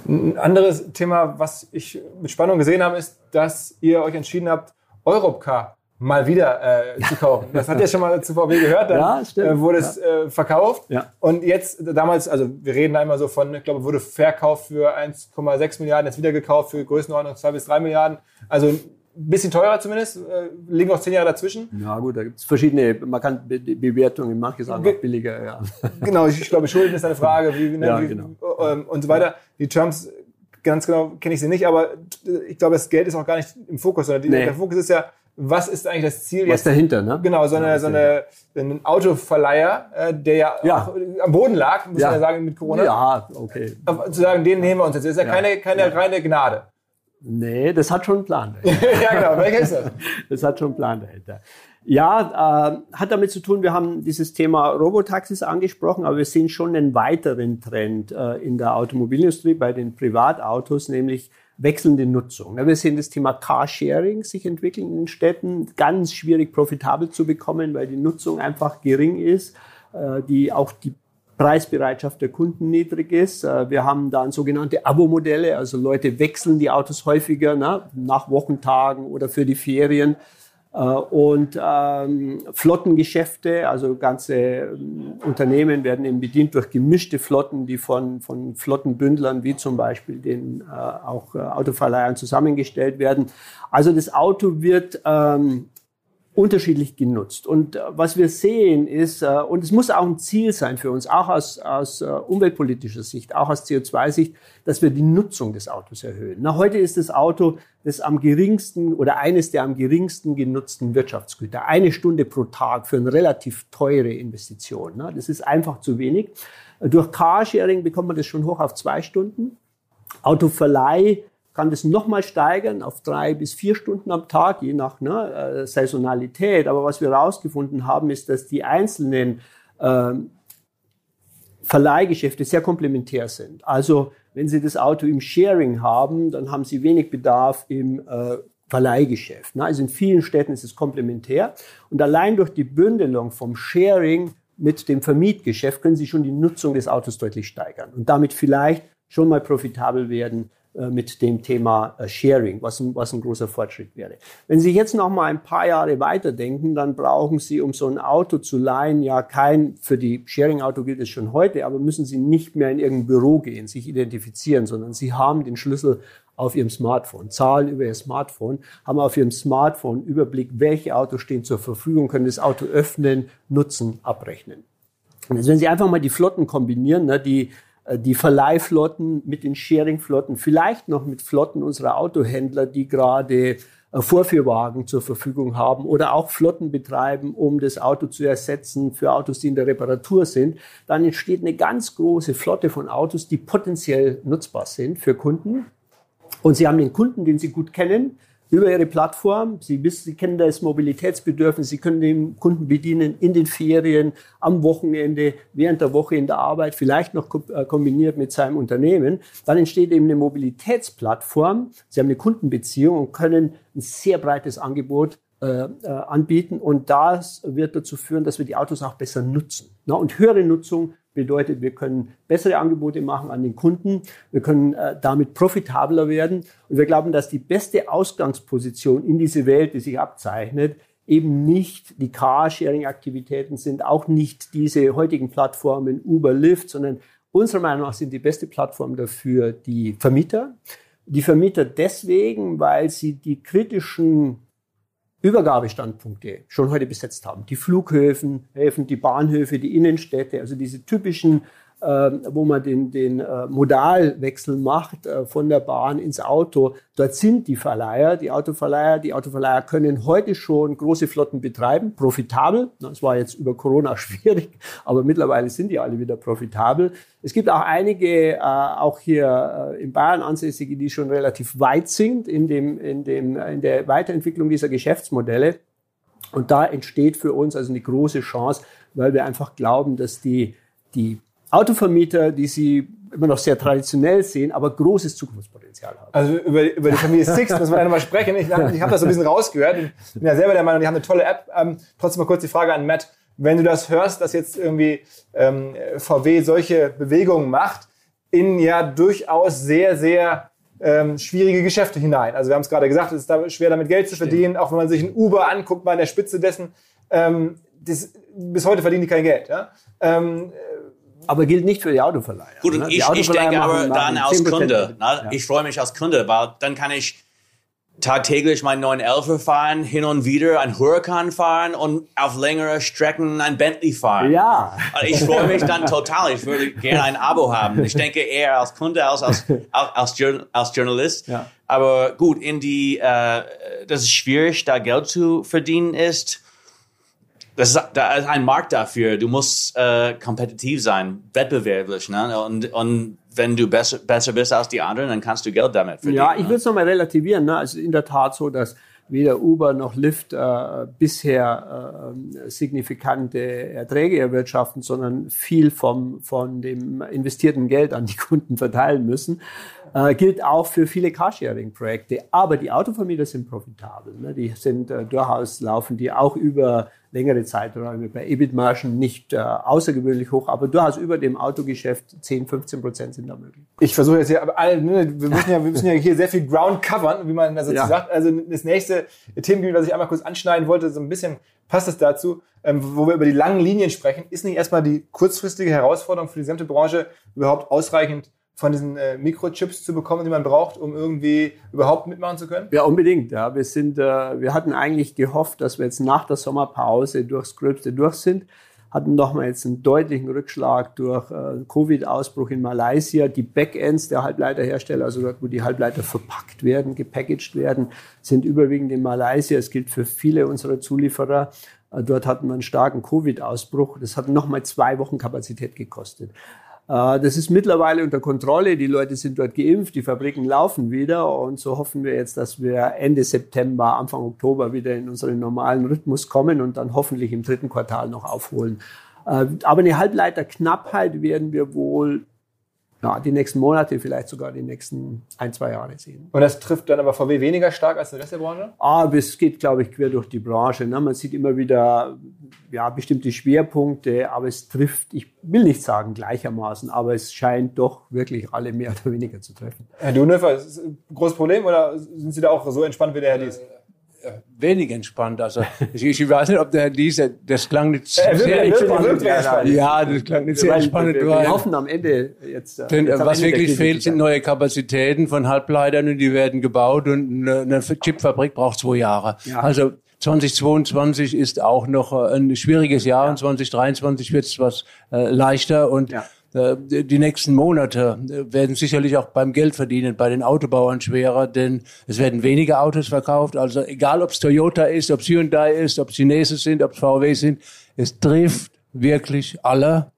Ein anderes Thema, was ich mit Spannung gesehen habe, ist, dass ihr euch entschieden habt, Europcar mal wieder äh, zu (laughs) kaufen. Das hat ja schon mal zu VW gehört, dann ja, äh, wurde es ja. äh, verkauft. Ja. Und jetzt, damals, also wir reden da immer so von, ich glaube, wurde verkauft für 1,6 Milliarden, jetzt wieder gekauft für Größenordnung 2 bis 3 Milliarden. Also bisschen teurer zumindest, äh, liegen noch zehn Jahre dazwischen. Ja gut, da gibt es verschiedene, man kann Be Bewertungen, manche sagen auch billiger. Ja. (laughs) Genau, ich, ich glaube, Schulden ist eine Frage, wie, ne, ja, wie, genau. ähm, und so weiter. Die Terms, ganz genau kenne ich sie nicht, aber ich glaube, das Geld ist auch gar nicht im Fokus, sondern nee. der Fokus ist ja, was ist eigentlich das Ziel? Was jetzt, dahinter, ne? Genau, so eine, ja, so eine, ein Autoverleiher, äh, der ja, ja, auch am Boden lag, muss ja. man ja sagen, mit Corona. Ja, okay. Zu sagen, den nehmen wir uns jetzt. Das ist ja, keine, keine reine Gnade. Nee, das hat schon einen Plan dahinter. (laughs) ja, genau. Welcher ist das? Das hat schon einen Plan dahinter. Ja, äh, hat damit zu tun, wir haben dieses Thema Robotaxis angesprochen, aber wir sehen schon einen weiteren Trend äh, in der Automobilindustrie bei den Privatautos, nämlich wechselnde Nutzung. Wir sehen das Thema Carsharing sich entwickeln in den Städten, ganz schwierig profitabel zu bekommen, weil die Nutzung einfach gering ist, äh, die auch die Preisbereitschaft der Kunden niedrig ist. Äh, wir haben dann sogenannte Abo-Modelle, also Leute wechseln die Autos häufiger ne, nach Wochentagen oder für die Ferien. Äh, und ähm, Flottengeschäfte, also ganze ähm, Unternehmen werden eben bedient durch gemischte Flotten, die von, von Flottenbündlern wie zum Beispiel den äh, auch äh, Autoverleihern zusammengestellt werden. Also das Auto wird ähm, unterschiedlich genutzt. Und äh, was wir sehen ist, äh, und es muss auch ein Ziel sein für uns, auch aus, aus äh, umweltpolitischer Sicht, auch aus CO2-Sicht, dass wir die Nutzung des Autos erhöhen. Na, heute ist das Auto das am geringsten oder eines der am geringsten genutzten Wirtschaftsgüter. Eine Stunde pro Tag für eine relativ teure Investition. Na, das ist einfach zu wenig. Durch Carsharing bekommt man das schon hoch auf zwei Stunden. Autoverleih kann das nochmal steigern auf drei bis vier Stunden am Tag, je nach ne, äh, Saisonalität. Aber was wir herausgefunden haben, ist, dass die einzelnen äh, Verleihgeschäfte sehr komplementär sind. Also wenn Sie das Auto im Sharing haben, dann haben Sie wenig Bedarf im äh, Verleihgeschäft. Ne? Also in vielen Städten ist es komplementär. Und allein durch die Bündelung vom Sharing mit dem Vermietgeschäft können Sie schon die Nutzung des Autos deutlich steigern und damit vielleicht schon mal profitabel werden mit dem Thema äh, Sharing, was ein, was ein großer Fortschritt wäre. Wenn Sie jetzt noch mal ein paar Jahre weiterdenken, dann brauchen Sie, um so ein Auto zu leihen, ja kein, für die Sharing-Auto gilt es schon heute, aber müssen Sie nicht mehr in irgendein Büro gehen, sich identifizieren, sondern Sie haben den Schlüssel auf Ihrem Smartphone, zahlen über Ihr Smartphone, haben auf Ihrem Smartphone Überblick, welche Autos stehen zur Verfügung, können das Auto öffnen, nutzen, abrechnen. Und jetzt, wenn Sie einfach mal die Flotten kombinieren, ne, die äh, die Verleihflotten mit den Sharingflotten, vielleicht noch mit Flotten unserer Autohändler, die gerade äh, Vorführwagen zur Verfügung haben oder auch Flotten betreiben, um das Auto zu ersetzen für Autos, die in der Reparatur sind, dann entsteht eine ganz große Flotte von Autos, die potenziell nutzbar sind für Kunden. Und Sie haben den Kunden, den Sie gut kennen, über Ihre Plattform. Sie wissen, Sie kennen das Mobilitätsbedürfnis. Sie können den Kunden bedienen in den Ferien, am Wochenende, während der Woche in der Arbeit, vielleicht noch äh, kombiniert mit seinem Unternehmen. Dann entsteht eben eine Mobilitätsplattform. Sie haben eine Kundenbeziehung und können ein sehr breites Angebot äh, äh, anbieten. Und das wird dazu führen, dass wir die Autos auch besser nutzen. Na, und höhere Nutzung bedeutet, wir können bessere Angebote machen an den Kunden, wir können äh, damit profitabler werden und wir glauben, dass die beste Ausgangsposition in diese Welt, die sich abzeichnet, eben nicht die Carsharing-Aktivitäten sind, auch nicht diese heutigen Plattformen Uber, Lyft, sondern unserer Meinung nach sind die beste Plattform dafür die Vermieter. Die Vermieter deswegen, weil sie die kritischen Übergabestandpunkte schon heute besetzt haben. Die Flughäfen, Häfen, die Bahnhöfe, die Innenstädte, also diese typischen wo man den, den äh, Modalwechsel macht äh, von der Bahn ins Auto. Dort sind die Verleiher, die Autoverleiher. Die Autoverleiher können heute schon große Flotten betreiben, profitabel. Das war jetzt über Corona (laughs) schwierig, aber mittlerweile sind die alle wieder profitabel. Es gibt auch einige, äh, auch hier äh, in Bayern ansässige, die schon relativ weit sind in, dem, in, dem, in der Weiterentwicklung dieser Geschäftsmodelle. Und da entsteht für uns also eine große Chance, weil wir einfach glauben, dass die, die Autovermieter, die sie immer noch sehr traditionell sehen, aber großes Zukunftspotenzial haben. Also über, über die Familie Six müssen wir nochmal sprechen. Ich, ich habe das so ein bisschen rausgehört. Ich bin ja selber der Meinung, die haben eine tolle App. Ähm, trotzdem mal kurz die Frage an Matt. Wenn du das hörst, dass jetzt irgendwie ähm, VW solche Bewegungen macht, in ja durchaus sehr, sehr ähm, schwierige Geschäfte hinein. Also wir haben es gerade gesagt, es ist da schwer damit Geld zu verdienen, auch wenn man sich ein Uber anguckt, mal an der Spitze dessen. Ähm, das, bis heute verdienen die kein Geld. Ja? Ähm, aber gilt nicht für die Autoverleiher. Gut, und ne? ich, ich denke aber dann als Kunde. Ja. Ich freue mich als Kunde, weil dann kann ich tagtäglich meinen neuen Elfer fahren, hin und wieder ein Huracan fahren und auf längere Strecken ein Bentley fahren. Ja. Also ich freue mich dann total. Ich würde gerne ein Abo haben. Ich denke eher als Kunde als als, als, als Journalist. Ja. Aber gut, in die, äh, dass es schwierig, da Geld zu verdienen ist das ist, da ist ein Markt dafür. Du musst äh, kompetitiv sein, wettbewerblich. Ne? Und, und wenn du besser, besser bist als die anderen, dann kannst du Geld damit verdienen. Ja, ich würde es nochmal relativieren. Ne? Also in der Tat so, dass weder Uber noch Lyft äh, bisher äh, signifikante Erträge erwirtschaften, sondern viel vom, von dem investierten Geld an die Kunden verteilen müssen. Äh, gilt auch für viele Carsharing-Projekte. Aber die Autovermieter sind profitabel. Ne? Die sind äh, durchaus laufen die auch über längere Zeiträume bei EBIT-Margen nicht äh, außergewöhnlich hoch, aber durchaus über dem Autogeschäft 10, 15 Prozent sind da möglich. Ich versuche jetzt hier, aber alle, ne, wir, müssen ja, wir müssen ja hier sehr viel Ground covern, wie man das Ja. sagt. Also das nächste Themengebiet, was ich einmal kurz anschneiden wollte, so ein bisschen passt es dazu, ähm, wo wir über die langen Linien sprechen, ist nicht erstmal die kurzfristige Herausforderung für die gesamte Branche überhaupt ausreichend von diesen äh, Mikrochips zu bekommen, die man braucht, um irgendwie überhaupt mitmachen zu können? Ja, unbedingt. Ja. Wir, sind, äh, wir hatten eigentlich gehofft, dass wir jetzt nach der Sommerpause durchs Gröbste durch sind. Hatten nochmal jetzt einen deutlichen Rückschlag durch äh, Covid-Ausbruch in Malaysia. Die Backends der Halbleiterhersteller, also dort, wo die Halbleiter verpackt werden, gepackaged werden, sind überwiegend in Malaysia. Es gilt für viele unserer Zulieferer. Äh, dort hatten wir einen starken Covid-Ausbruch. Das hat nochmal zwei Wochen Kapazität gekostet. Äh, Das ist mittlerweile unter Kontrolle. Die Leute sind dort geimpft, die Fabriken laufen wieder und so hoffen wir jetzt, dass wir Ende September, Anfang Oktober wieder in unseren normalen Rhythmus kommen und dann hoffentlich im dritten Quartal noch aufholen. Äh, Aber eine Halbleiterknappheit werden wir wohl ja, die nächsten Monate, vielleicht sogar die nächsten ein, zwei Jahre sehen. Und das trifft dann aber VW weniger stark als der Rest der Branche? Aber es geht, glaube ich, quer durch die Branche. Ne? Man sieht immer wieder ja, bestimmte Schwerpunkte, aber es trifft, ich will nicht sagen gleichermaßen, aber es scheint doch wirklich alle mehr oder weniger zu treffen. Herr Dunhofer, ist das ein großes Problem oder sind Sie da auch so entspannt wie der Herr Dies? Wenig entspannt. Also ich, weiß nicht, ob der diese, das klang nicht sehr entspannt. Ja, das klang nicht sehr entspannt. wir, wir laufen am Ende jetzt. äh, Denn, jetzt was wirklich fehlt, sind neue Kapazitäten von Halbleitern und die werden gebaut und eine, Chipfabrik braucht zwei Jahre. Ja. Also 2022 ist auch noch äh, ein schwieriges Jahr und 2023 wird es was äh, leichter und Ja. Äh, die nächsten Monate äh, werden sicherlich auch beim Geldverdienen bei den Autobauern schwerer, denn es werden weniger Autos verkauft. Also egal, ob es Toyota ist, ob es Hyundai ist, ob es Chinesen sind, ob es VW sind, es trifft wirklich alle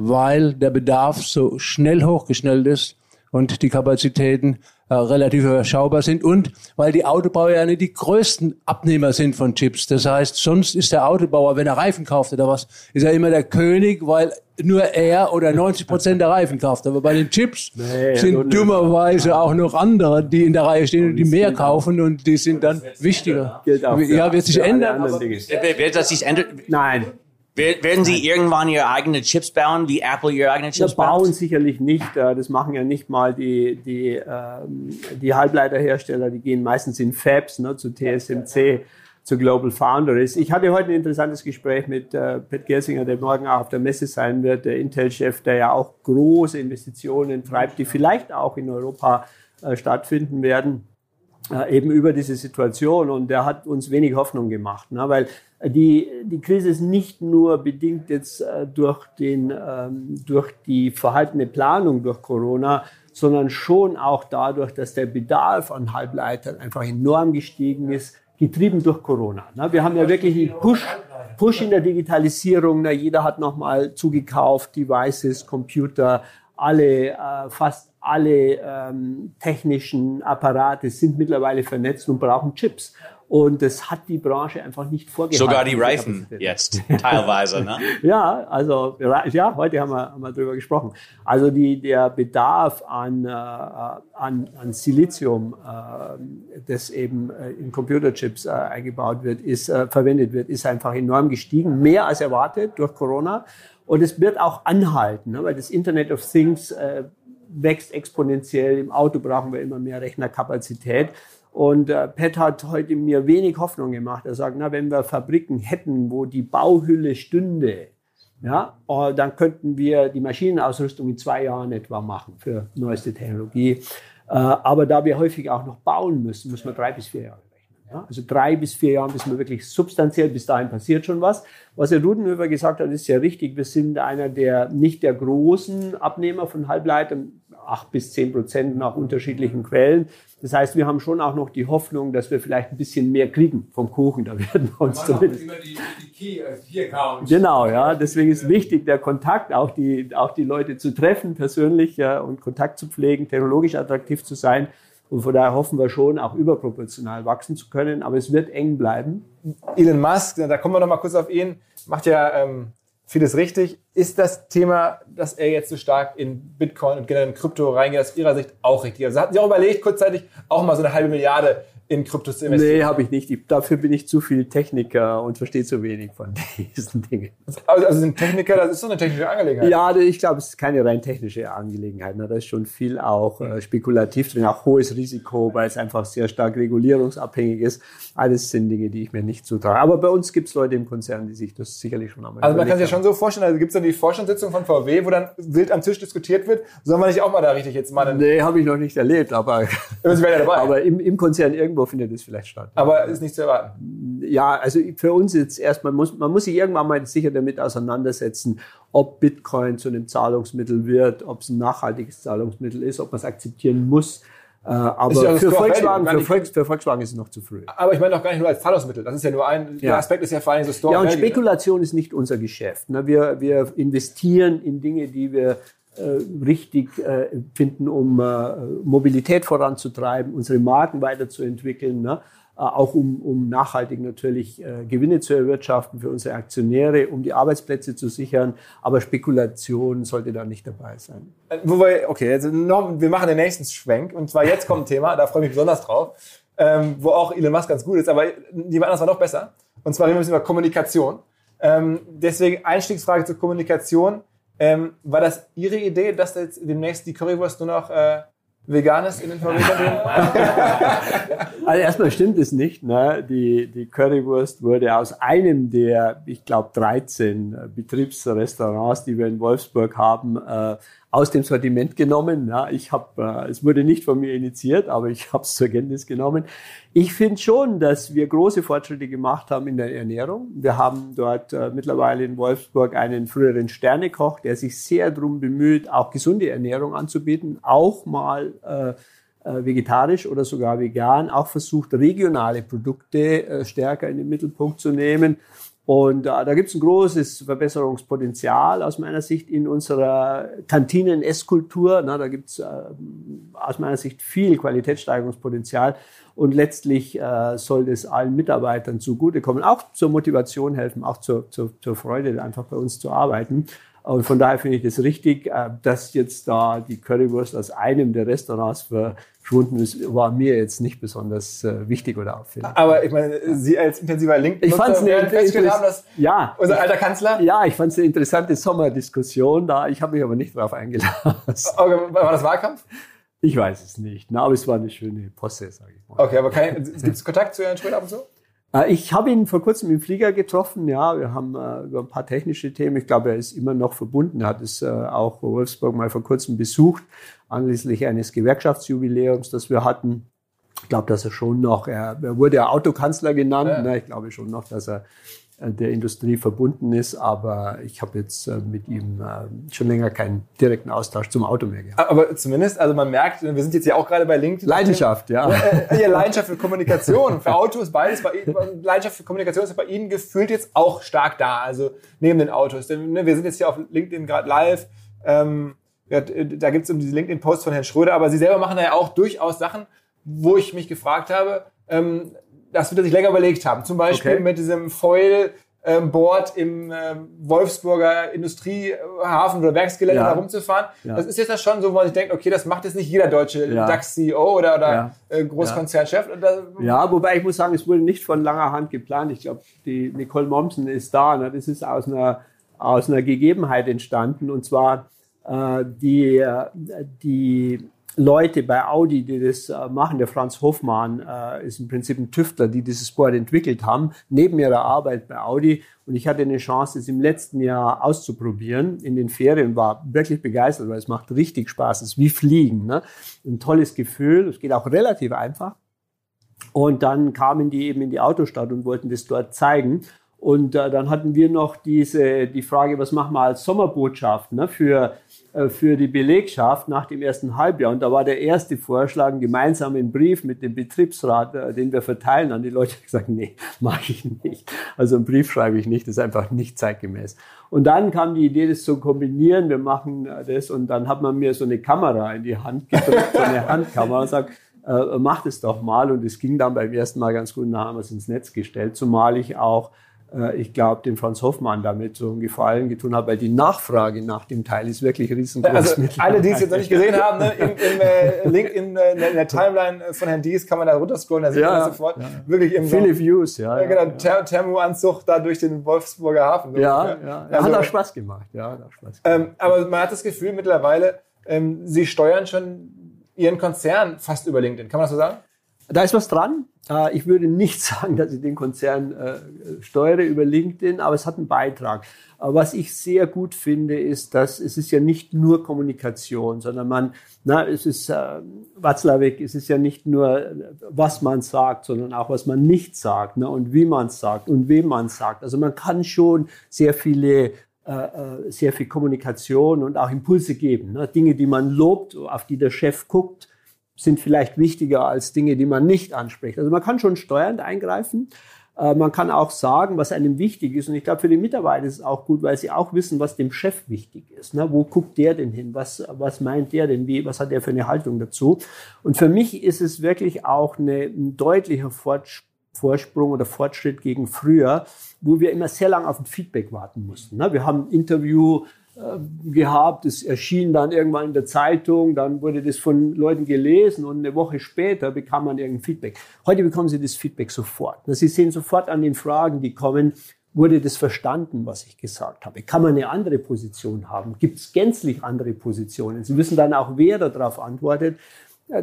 weil der Bedarf so schnell hochgeschnellt ist und die Kapazitäten äh, relativ überschaubar sind und weil die Autobauer ja nicht die größten Abnehmer sind von Chips. Das heißt, sonst ist der Autobauer, wenn er Reifen kauft oder was, ist er immer der König, weil nur er oder 90 Prozent der Reifen kauft. Aber bei den Chips Nee, sind ja, dummerweise auch noch andere, die in der Reihe stehen und die mehr kaufen und die sind dann wichtiger. Ja, wird sich ändern. Wird das sich ändern? Nein, Wer- Werden Sie irgendwann Ihre eigenen Chips bauen, wie Apple ihre eigenen wir Chips bauen baut? sicherlich nicht. äh, Das machen ja nicht mal die, die, ähm, die Halbleiterhersteller. Die gehen meistens in Fabs, ne, zu TSMC, zu Global Foundries. Ich hatte heute ein interessantes Gespräch mit äh, Pat Gelsinger, der morgen auch auf der Messe sein wird, der Intel-Chef, der ja auch große Investitionen treibt, die vielleicht auch in Europa äh, stattfinden werden. äh, eben über diese Situation und der hat uns wenig Hoffnung gemacht, ne? weil die, die Krise ist nicht nur bedingt jetzt äh, durch, den, ähm, durch die verhaltene Planung durch Corona, sondern schon auch dadurch, dass der Bedarf an Halbleitern einfach enorm gestiegen ist, getrieben durch Corona. Ne? Wir haben ja wirklich einen Push, Push in der Digitalisierung. Ne? Jeder hat nochmal zugekauft, Devices, Computer, alle, äh, fast alle ähm, technischen Apparate sind mittlerweile vernetzt und brauchen Chips. Und das hat die Branche einfach nicht vorgehalten. Sogar die Reifen jetzt, teilweise. Ne? (laughs) Ja, also ja, heute haben wir, haben wir drüber gesprochen. Also die, der Bedarf an, äh, an, an Silizium, äh, das eben äh, in Computerchips äh, eingebaut wird, ist äh, verwendet wird, ist einfach enorm gestiegen, mehr als erwartet durch Corona. Und es wird auch anhalten, ne, weil das Internet of Things äh, wächst exponentiell. Im Auto brauchen wir immer mehr Rechnerkapazität. Und äh, Pat hat heute mir wenig Hoffnung gemacht. Er sagt, na, wenn wir Fabriken hätten, wo die Bauhülle stünde, ja, äh, dann könnten wir die Maschinenausrüstung in zwei Jahren etwa machen für neueste Technologie. Äh, aber da wir häufig auch noch bauen müssen, müssen wir drei bis vier Jahre. Ja, also drei bis vier Jahren, bis man wirklich substanziell, bis dahin passiert schon was. Was Herr Rudenhöfer gesagt hat, ist ja richtig. Wir sind einer der, nicht der großen Abnehmer von Halbleitern, acht bis zehn Prozent nach unterschiedlichen Quellen. Das heißt, wir haben schon auch noch die Hoffnung, dass wir vielleicht ein bisschen mehr kriegen vom Kuchen. Da werden wir uns zumindest. Die, die Key, genau, ja. Deswegen ist wichtig, der Kontakt, auch die, auch die Leute zu treffen, persönlich ja, und Kontakt zu pflegen, technologisch attraktiv zu sein. Und von daher hoffen wir schon, auch überproportional wachsen zu können. Aber es wird eng bleiben. Elon Musk, da kommen wir noch mal kurz auf ihn, macht ja ähm, vieles richtig. Ist das Thema, dass er jetzt so stark in Bitcoin und generell in Krypto reingeht, aus Ihrer Sicht auch richtig? Also hatten Sie auch überlegt, kurzzeitig auch mal so eine halbe Milliarde in Kryptos zu investieren? Nee, habe ich nicht. Ich, dafür bin ich zu viel Techniker und verstehe zu wenig von (laughs) diesen Dingen. Also, also sind Techniker, das ist so eine technische Angelegenheit. Ja, ich glaube, es ist keine rein technische Angelegenheit. Da ist schon viel auch äh, spekulativ drin, auch hohes Risiko, weil es einfach sehr stark regulierungsabhängig ist. Alles sind Dinge, die ich mir nicht zutraue. Aber bei uns gibt es Leute im Konzern, die sich das sicherlich schon einmal Also man kann sich ja schon so vorstellen, also gibt es dann die Vorstandssitzung von VW, wo dann wild am Tisch diskutiert wird. Sollen wir nicht auch mal da richtig jetzt mal... Nee, habe ich noch nicht erlebt, aber, (laughs) Sie werden ja dabei. aber im, im Konzern irgendwo findet es vielleicht statt. Aber ist nicht zu erwarten. Ja, also für uns jetzt erstmal muss man muss sich irgendwann mal sicher damit auseinandersetzen, ob Bitcoin zu einem Zahlungsmittel wird, ob es ein nachhaltiges Zahlungsmittel ist, ob man es akzeptieren muss. Äh, aber ja für, Volkswagen, für, Volks, für, Volkswagen ist es noch zu früh. Aber ich meine auch gar nicht nur als Zahlungsmittel. Das ist ja nur ein, ja. der Aspekt ist ja vor allem so Store. Ja, und Spekulation ist nicht unser Geschäft. Ne? Wir, wir investieren in Dinge, die wir richtig äh, finden, um äh, Mobilität voranzutreiben, unsere Marken weiterzuentwickeln, ne? auch um, um nachhaltig natürlich Gewinne zu erwirtschaften für unsere Aktionäre, um die Arbeitsplätze zu sichern. Aber Spekulation sollte da nicht dabei sein. Wobei, okay, also noch, wir machen den nächsten Schwenk. Und zwar jetzt kommt ein Thema, da freue ich mich besonders drauf, ähm, wo auch Elon Musk ganz gut ist, aber jemand anders war noch besser. Und zwar reden wir ein bisschen über Kommunikation. Ähm, deswegen Einstiegsfrage zur Kommunikation. Ähm, war das Ihre Idee, dass jetzt demnächst die Currywurst nur noch äh, vegan ist in den Favoriten? (laughs) also erstmal stimmt es nicht. Ne? Die, die Currywurst wurde aus einem der, ich glaube, 13 äh, Betriebsrestaurants, die wir in Wolfsburg haben, äh, aus dem Sortiment genommen. Ja, ich habe, äh, es wurde nicht von mir initiiert, aber ich (laughs) habe es zur Kenntnis genommen. Ich finde schon, dass wir große Fortschritte gemacht haben in der Ernährung. Wir haben dort äh, mittlerweile in Wolfsburg einen früheren Sternekoch, der sich sehr darum bemüht, auch gesunde Ernährung anzubieten, auch mal äh, äh vegetarisch oder sogar vegan, auch versucht, regionale Produkte äh, stärker in den Mittelpunkt zu nehmen. Und äh, da gibt es ein großes Verbesserungspotenzial aus meiner Sicht in unserer Kantinen-Esskultur. Da gibt es äh, aus meiner Sicht viel Qualitätssteigerungspotenzial. Und letztlich äh, soll das allen Mitarbeitern zugutekommen, auch zur Motivation helfen, auch zur, zur, zur Freude, einfach bei uns zu arbeiten. Und von daher finde ich das richtig, äh, dass jetzt da die Currywurst aus einem der Restaurants verschwunden ist, war mir jetzt nicht besonders äh, wichtig oder auffällig. Aber ich meine, Sie als intensiver LinkedIn-Nutzer werden festgestellt haben, dass ja, unser alter Kanzler... Ja, ich fand es eine interessante Sommerdiskussion da. Ich habe mich aber nicht darauf eingelassen. Okay, war das Wahlkampf? Ich weiß es nicht. Na, aber es war eine schöne Posse, sage ich mal. Okay, aber gibt es Kontakt zu Herrn Schröder ab und zu? Äh, ich habe ihn vor kurzem im Flieger getroffen. Ja, wir haben äh, über ein paar technische Themen. Ich glaube, er ist immer noch verbunden. Er hat es äh, auch Wolfsburg mal vor kurzem besucht, anlässlich eines Gewerkschaftsjubiläums, das wir hatten. Ich glaube, dass er schon noch, er, er wurde ja Autokanzler genannt. Ja. Ne? Ich glaube schon noch, dass er der Industrie verbunden ist, aber ich habe jetzt äh, mit ihm äh, schon länger keinen direkten Austausch zum Auto mehr gehabt. Aber zumindest, also man merkt, wir sind jetzt ja auch gerade bei LinkedIn. Leidenschaft, ja. Ja, Leidenschaft für Kommunikation, für Autos, beides. Bei, Leidenschaft für Kommunikation ist bei Ihnen gefühlt jetzt auch stark da, also neben den Autos. Denn ne, wir sind jetzt hier auf LinkedIn gerade live. Ähm, ja, da gibt es um diese LinkedIn-Post von Herrn Schröder, aber Sie selber machen da ja auch durchaus Sachen, wo ich mich gefragt habe, ähm, das wird er sich länger überlegt haben. Zum Beispiel okay. mit diesem Foil ähm, Board im ähm, Wolfsburger Industriehafen oder Werksgelände ja. da rumzufahren. Ja. Das ist jetzt schon so, wo man sich denkt, okay, das macht jetzt nicht jeder deutsche ja. DAX-CEO oder, oder ja. äh, Großkonzernchef. Ja. wobei ich muss sagen, es wurde nicht von langer Hand geplant. Ich glaube, die Nicole Mommsen ist da. Ne? Das ist aus einer, aus einer Gegebenheit entstanden. Und zwar äh, die, äh, die Leute bei Audi, die das äh, machen. Der Franz Hofmann äh, ist im Prinzip ein Tüftler, die dieses Board entwickelt haben, neben ihrer Arbeit bei Audi. Und ich hatte eine Chance, es im letzten Jahr auszuprobieren. In den Ferien war wirklich begeistert, weil es macht richtig Spaß. Es ist wie Fliegen. Ne? Ein tolles Gefühl. Es geht auch relativ einfach. Und dann kamen die eben in die Autostadt und wollten das dort zeigen. Und äh, dann hatten wir noch diese, die Frage, was machen wir als Sommerbotschaft ne, für, für die Belegschaft nach dem ersten Halbjahr. Und da war der erste Vorschlag, einen gemeinsamen Brief mit dem Betriebsrat, äh, den wir verteilen an die Leute. Ich (laughs) gesagt, nee, mache ich nicht. Also einen Brief schreibe ich nicht, das ist einfach nicht zeitgemäß. Und dann kam die Idee, das zu kombinieren. Wir machen äh, das und dann hat man mir so eine Kamera in die Hand gedrückt, so eine (laughs) Handkamera und sagt, äh, macht es doch mal. Und es ging dann beim ersten Mal ganz gut, dann haben wir es ins Netz gestellt, zumal ich auch äh, ich glaube, dem Franz Hoffmann damit so einen Gefallen getun habe, weil die Nachfrage nach dem Teil ist wirklich riesengroß. Also alle, die es jetzt noch nicht gesehen haben, ne, im, im äh, Link in, äh, in, der Timeline von Herrn Dies kann man da runterscrollen, da sieht ja, man das sofort. Ja. Wirklich im Viele so, Views, ja. ja genau, Ter Thermoanzug da durch den Wolfsburger Hafen. So ja, ja, ja. Also, hat auch Spaß gemacht. Ja, hat auch Spaß gemacht. Ähm, aber man hat das Gefühl mittlerweile, ähm, Sie steuern schon Ihren Konzern fast über LinkedIn. Kann man das so sagen? Da ist was dran. Äh, ich würde nicht (laughs) sagen, dass ich den Konzern äh, steuere über LinkedIn, aber es hat einen Beitrag. Was ich sehr gut finde, ist, dass es ist ja nicht nur Kommunikation, sondern man, na, es ist äh, Watzlawick, es ist ja nicht nur, was man sagt, sondern auch, was man nicht sagt ne, und wie man es sagt und wem man es sagt. Also man kann schon sehr viele äh, sehr viel Kommunikation und auch Impulse geben. Ne? Dinge, die man lobt, auf die der Chef guckt, sind vielleicht wichtiger als Dinge, die man nicht anspricht. Also man kann schon steuernd eingreifen. Äh, man kann auch sagen, was einem wichtig ist. Und ich glaube, für die Mitarbeiter ist es auch gut, weil sie auch wissen, was dem Chef wichtig ist. Ne? Wo guckt der denn hin? Was, was meint der denn? Wie, was hat der für eine Haltung dazu? Und für mich ist es wirklich auch eine, ein deutlicher Vorsprung oder Fortschritt gegen früher, wo wir immer sehr lange auf ein Feedback warten mussten. Wir haben ein Interview gehabt. Es erschien dann irgendwann in der Zeitung, dann wurde das von Leuten gelesen und eine Woche später bekam man irgendein Feedback. Heute bekommen Sie das Feedback sofort. Sie sehen sofort an den Fragen, die kommen, wurde das verstanden, was ich gesagt habe? Kann man eine andere Position haben? Gibt es gänzlich andere Positionen? Sie wissen dann auch, wer darauf antwortet.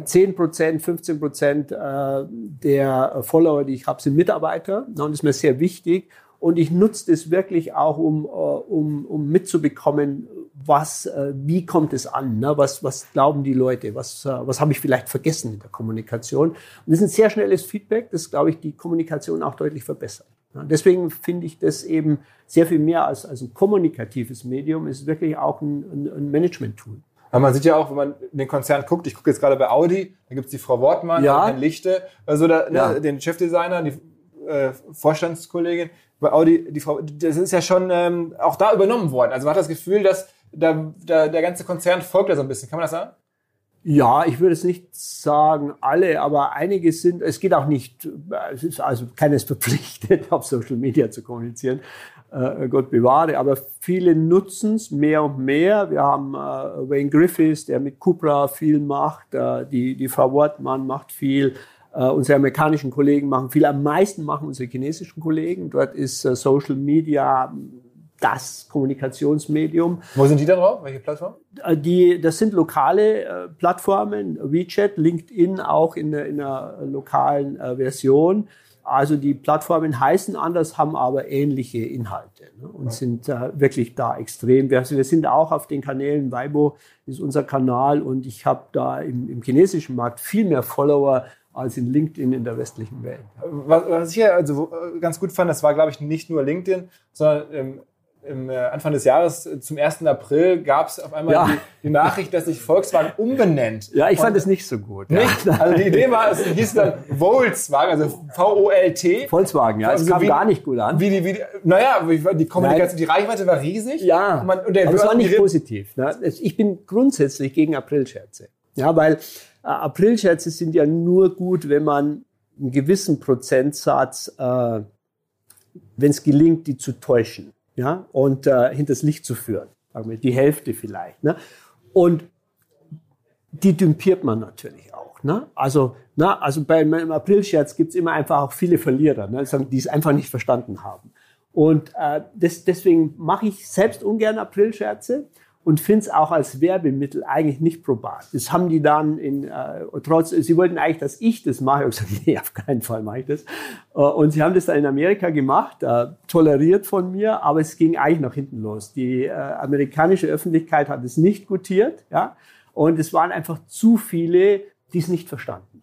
10 Prozent, 15 Prozent äh, der Follower, die ich habe, sind Mitarbeiter. Und das ist mir sehr wichtig. Und ich nutze das wirklich auch, um, äh, um, um mitzubekommen, was, äh, wie kommt es an, ne? was, was glauben die Leute, was, äh, was habe ich vielleicht vergessen in der Kommunikation. Und das ist ein sehr schnelles Feedback, das, glaube ich, die Kommunikation auch deutlich verbessert. Deswegen finde ich das eben sehr viel mehr als, als ein kommunikatives Medium, ist wirklich auch ein, ein, ein Management-Tool. Aber man sieht ja auch, wenn man in den Konzern guckt, ich gucke jetzt gerade bei Audi, da gibt es die Frau Wortmann, ja. Herrn Lichte, also da, ne, ja. den Chefdesigner, die äh, Vorstandskollegin, bei Audi, die Frau, das ist ja schon ähm, auch da übernommen worden. Also man hat das Gefühl, dass da, da, der ganze Konzern folgt da so ein bisschen. Kann man das sagen? Ja, ich würde es nicht sagen alle, aber einige sind, es geht auch nicht, es ist also keines (laughs) verpflichtet, auf Social Media zu kommunizieren, äh, Gott bewahre, aber viele nutzen es mehr und mehr. Wir haben äh, Wayne Griffiths, der mit Cupra viel macht, äh, die, die Frau Wortmann macht viel, unsere amerikanischen Kollegen machen viel, am meisten machen unsere chinesischen Kollegen. Dort ist uh, Social Media das Kommunikationsmedium. Wo sind die da drauf? Welche Plattform? Uh, die, das sind lokale Plattformen, WeChat, LinkedIn auch in, der, in einer lokalen Version. Also die Plattformen heißen anders, haben aber ähnliche Inhalte ne, und ja. sind äh, wirklich da extrem. Wir, wir, sind auch auf den Kanälen, Weibo ist unser Kanal und ich habe da im, im chinesischen Markt viel mehr Follower als in LinkedIn in der westlichen Welt. Was, ich hier also äh, ganz gut fand, das war, glaube ich, nicht nur LinkedIn, sondern im, im äh, Anfang des Jahres, äh, zum 1. April, gab es auf einmal ja. die, die, Nachricht, dass sich Volkswagen umbenennt. Ja, ich fand es nicht so gut. Nicht? Ja. Also die Idee war, es hieß dann Volkswagen, also V-O-L-T. Volkswagen, ja, es also kam wie, gar nicht gut an. Wie die, wie die, naja, die Kommunikation, Nein. die Reichweite war riesig. Ja, und man, und aber es war nicht positiv. Ne? Ich bin grundsätzlich gegen Aprilscherze. Ja, weil Aprilscherze sind ja nur gut, wenn man einen gewissen Prozentsatz, äh, wenn es gelingt, die zu täuschen ja, und äh, hinters Licht zu führen. Sagen wir, die Hälfte vielleicht. Ne? Und die dümpiert man natürlich auch. Ne? Also, na, also bei meinem Aprilscherz gibt's immer einfach auch viele Verlierer, ne? die es einfach nicht verstanden haben. Und äh, das, deswegen mache ich selbst ungern Aprilscherze und finde es auch als Werbemittel eigentlich nicht probat. Das haben die dann in, äh, trotz, sie wollten eigentlich, dass ich das mache. Ich habe gesagt, (laughs) nee, auf keinen Fall mache ich das. Äh, und sie haben das dann in Amerika gemacht, äh, toleriert von mir, aber es ging eigentlich nach hinten los. Die äh, amerikanische Öffentlichkeit hat es nicht gutiert, ja, und es waren einfach zu viele, die es nicht verstanden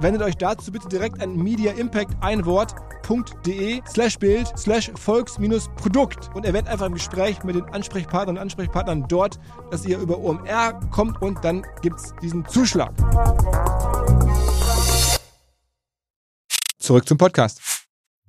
Wendet euch dazu bitte direkt an Media Impact ein Wort www.de slash Bild slash Volks-Produkt und erwähnt einfach im Gespräch mit den Ansprechpartnern und Ansprechpartnern dort, dass ihr über OMR kommt und dann gibt es diesen Zuschlag. Zurück zum Podcast.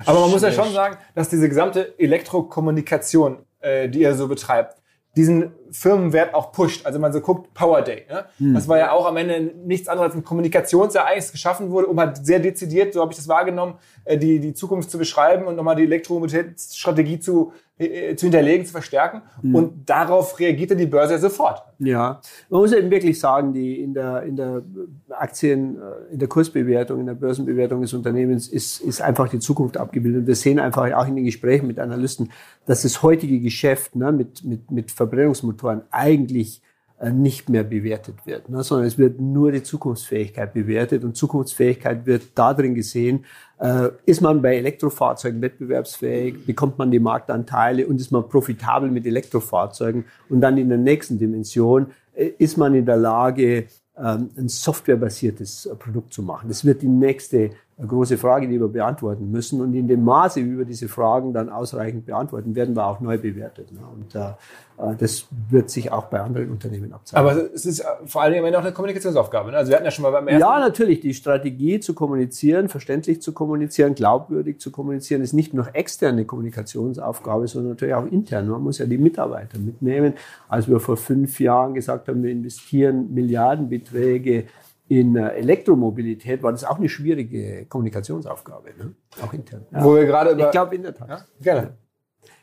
Aber man muss ja schon sagen, dass diese gesamte Elektrokommunikation, äh, die ihr so betreibt, diesen Firmenwert auch pusht. Also man so guckt, Power Day. Ne? Hm. Das war ja auch am Ende nichts anderes als ein Kommunikationsereignis geschaffen wurde, um halt sehr dezidiert, so habe ich das wahrgenommen, äh, die, die Zukunft zu beschreiben und nochmal die Elektromobilitätsstrategie zu, äh, zu hinterlegen, zu verstärken. Hm. Und darauf reagierte die Börse sofort. Ja, man muss eben wirklich sagen, die in der, in der Aktien, äh, in der Kursbewertung, in der Börsenbewertung des Unternehmens ist, ist einfach die Zukunft abgebildet. Wir sehen einfach auch in den Gesprächen mit Analysten, dass das heutige Geschäft ne, mit, mit, mit Verbrennungsmotoren eigentlich äh, nicht mehr bewertet wird, ne, sondern es wird nur die Zukunftsfähigkeit bewertet. Und Zukunftsfähigkeit wird darin gesehen, äh, ist man bei Elektrofahrzeugen wettbewerbsfähig, bekommt man die Marktanteile und ist man profitabel mit Elektrofahrzeugen. Und dann in der nächsten Dimension äh, ist man in der Lage, ähm, ein softwarebasiertes Produkt zu machen. Das wird die nächste große Frage, die wir beantworten müssen. Und in dem Maße, wie wir diese Fragen dann ausreichend beantworten, werden wir auch neu bewertet. Ne? Und äh, äh, das wird sich auch bei anderen Unternehmen abzeichnen. Aber es ist äh, vor allen Dingen auch eine Kommunikationsaufgabe. Ne? Also wir hatten ja schon mal beim ersten. Ja, natürlich. Die Strategie zu kommunizieren, verständlich zu kommunizieren, glaubwürdig zu kommunizieren, ist nicht nur externe Kommunikationsaufgabe, sondern natürlich auch intern. Man muss ja die Mitarbeiter mitnehmen. Als wir vor fünf Jahren gesagt haben, wir investieren Milliardenbeträge in Elektromobilität war das auch eine schwierige Kommunikationsaufgabe, ne? auch intern. Ja. Wo wir gerade über ich glaube in der Tat. Ja? Gerne.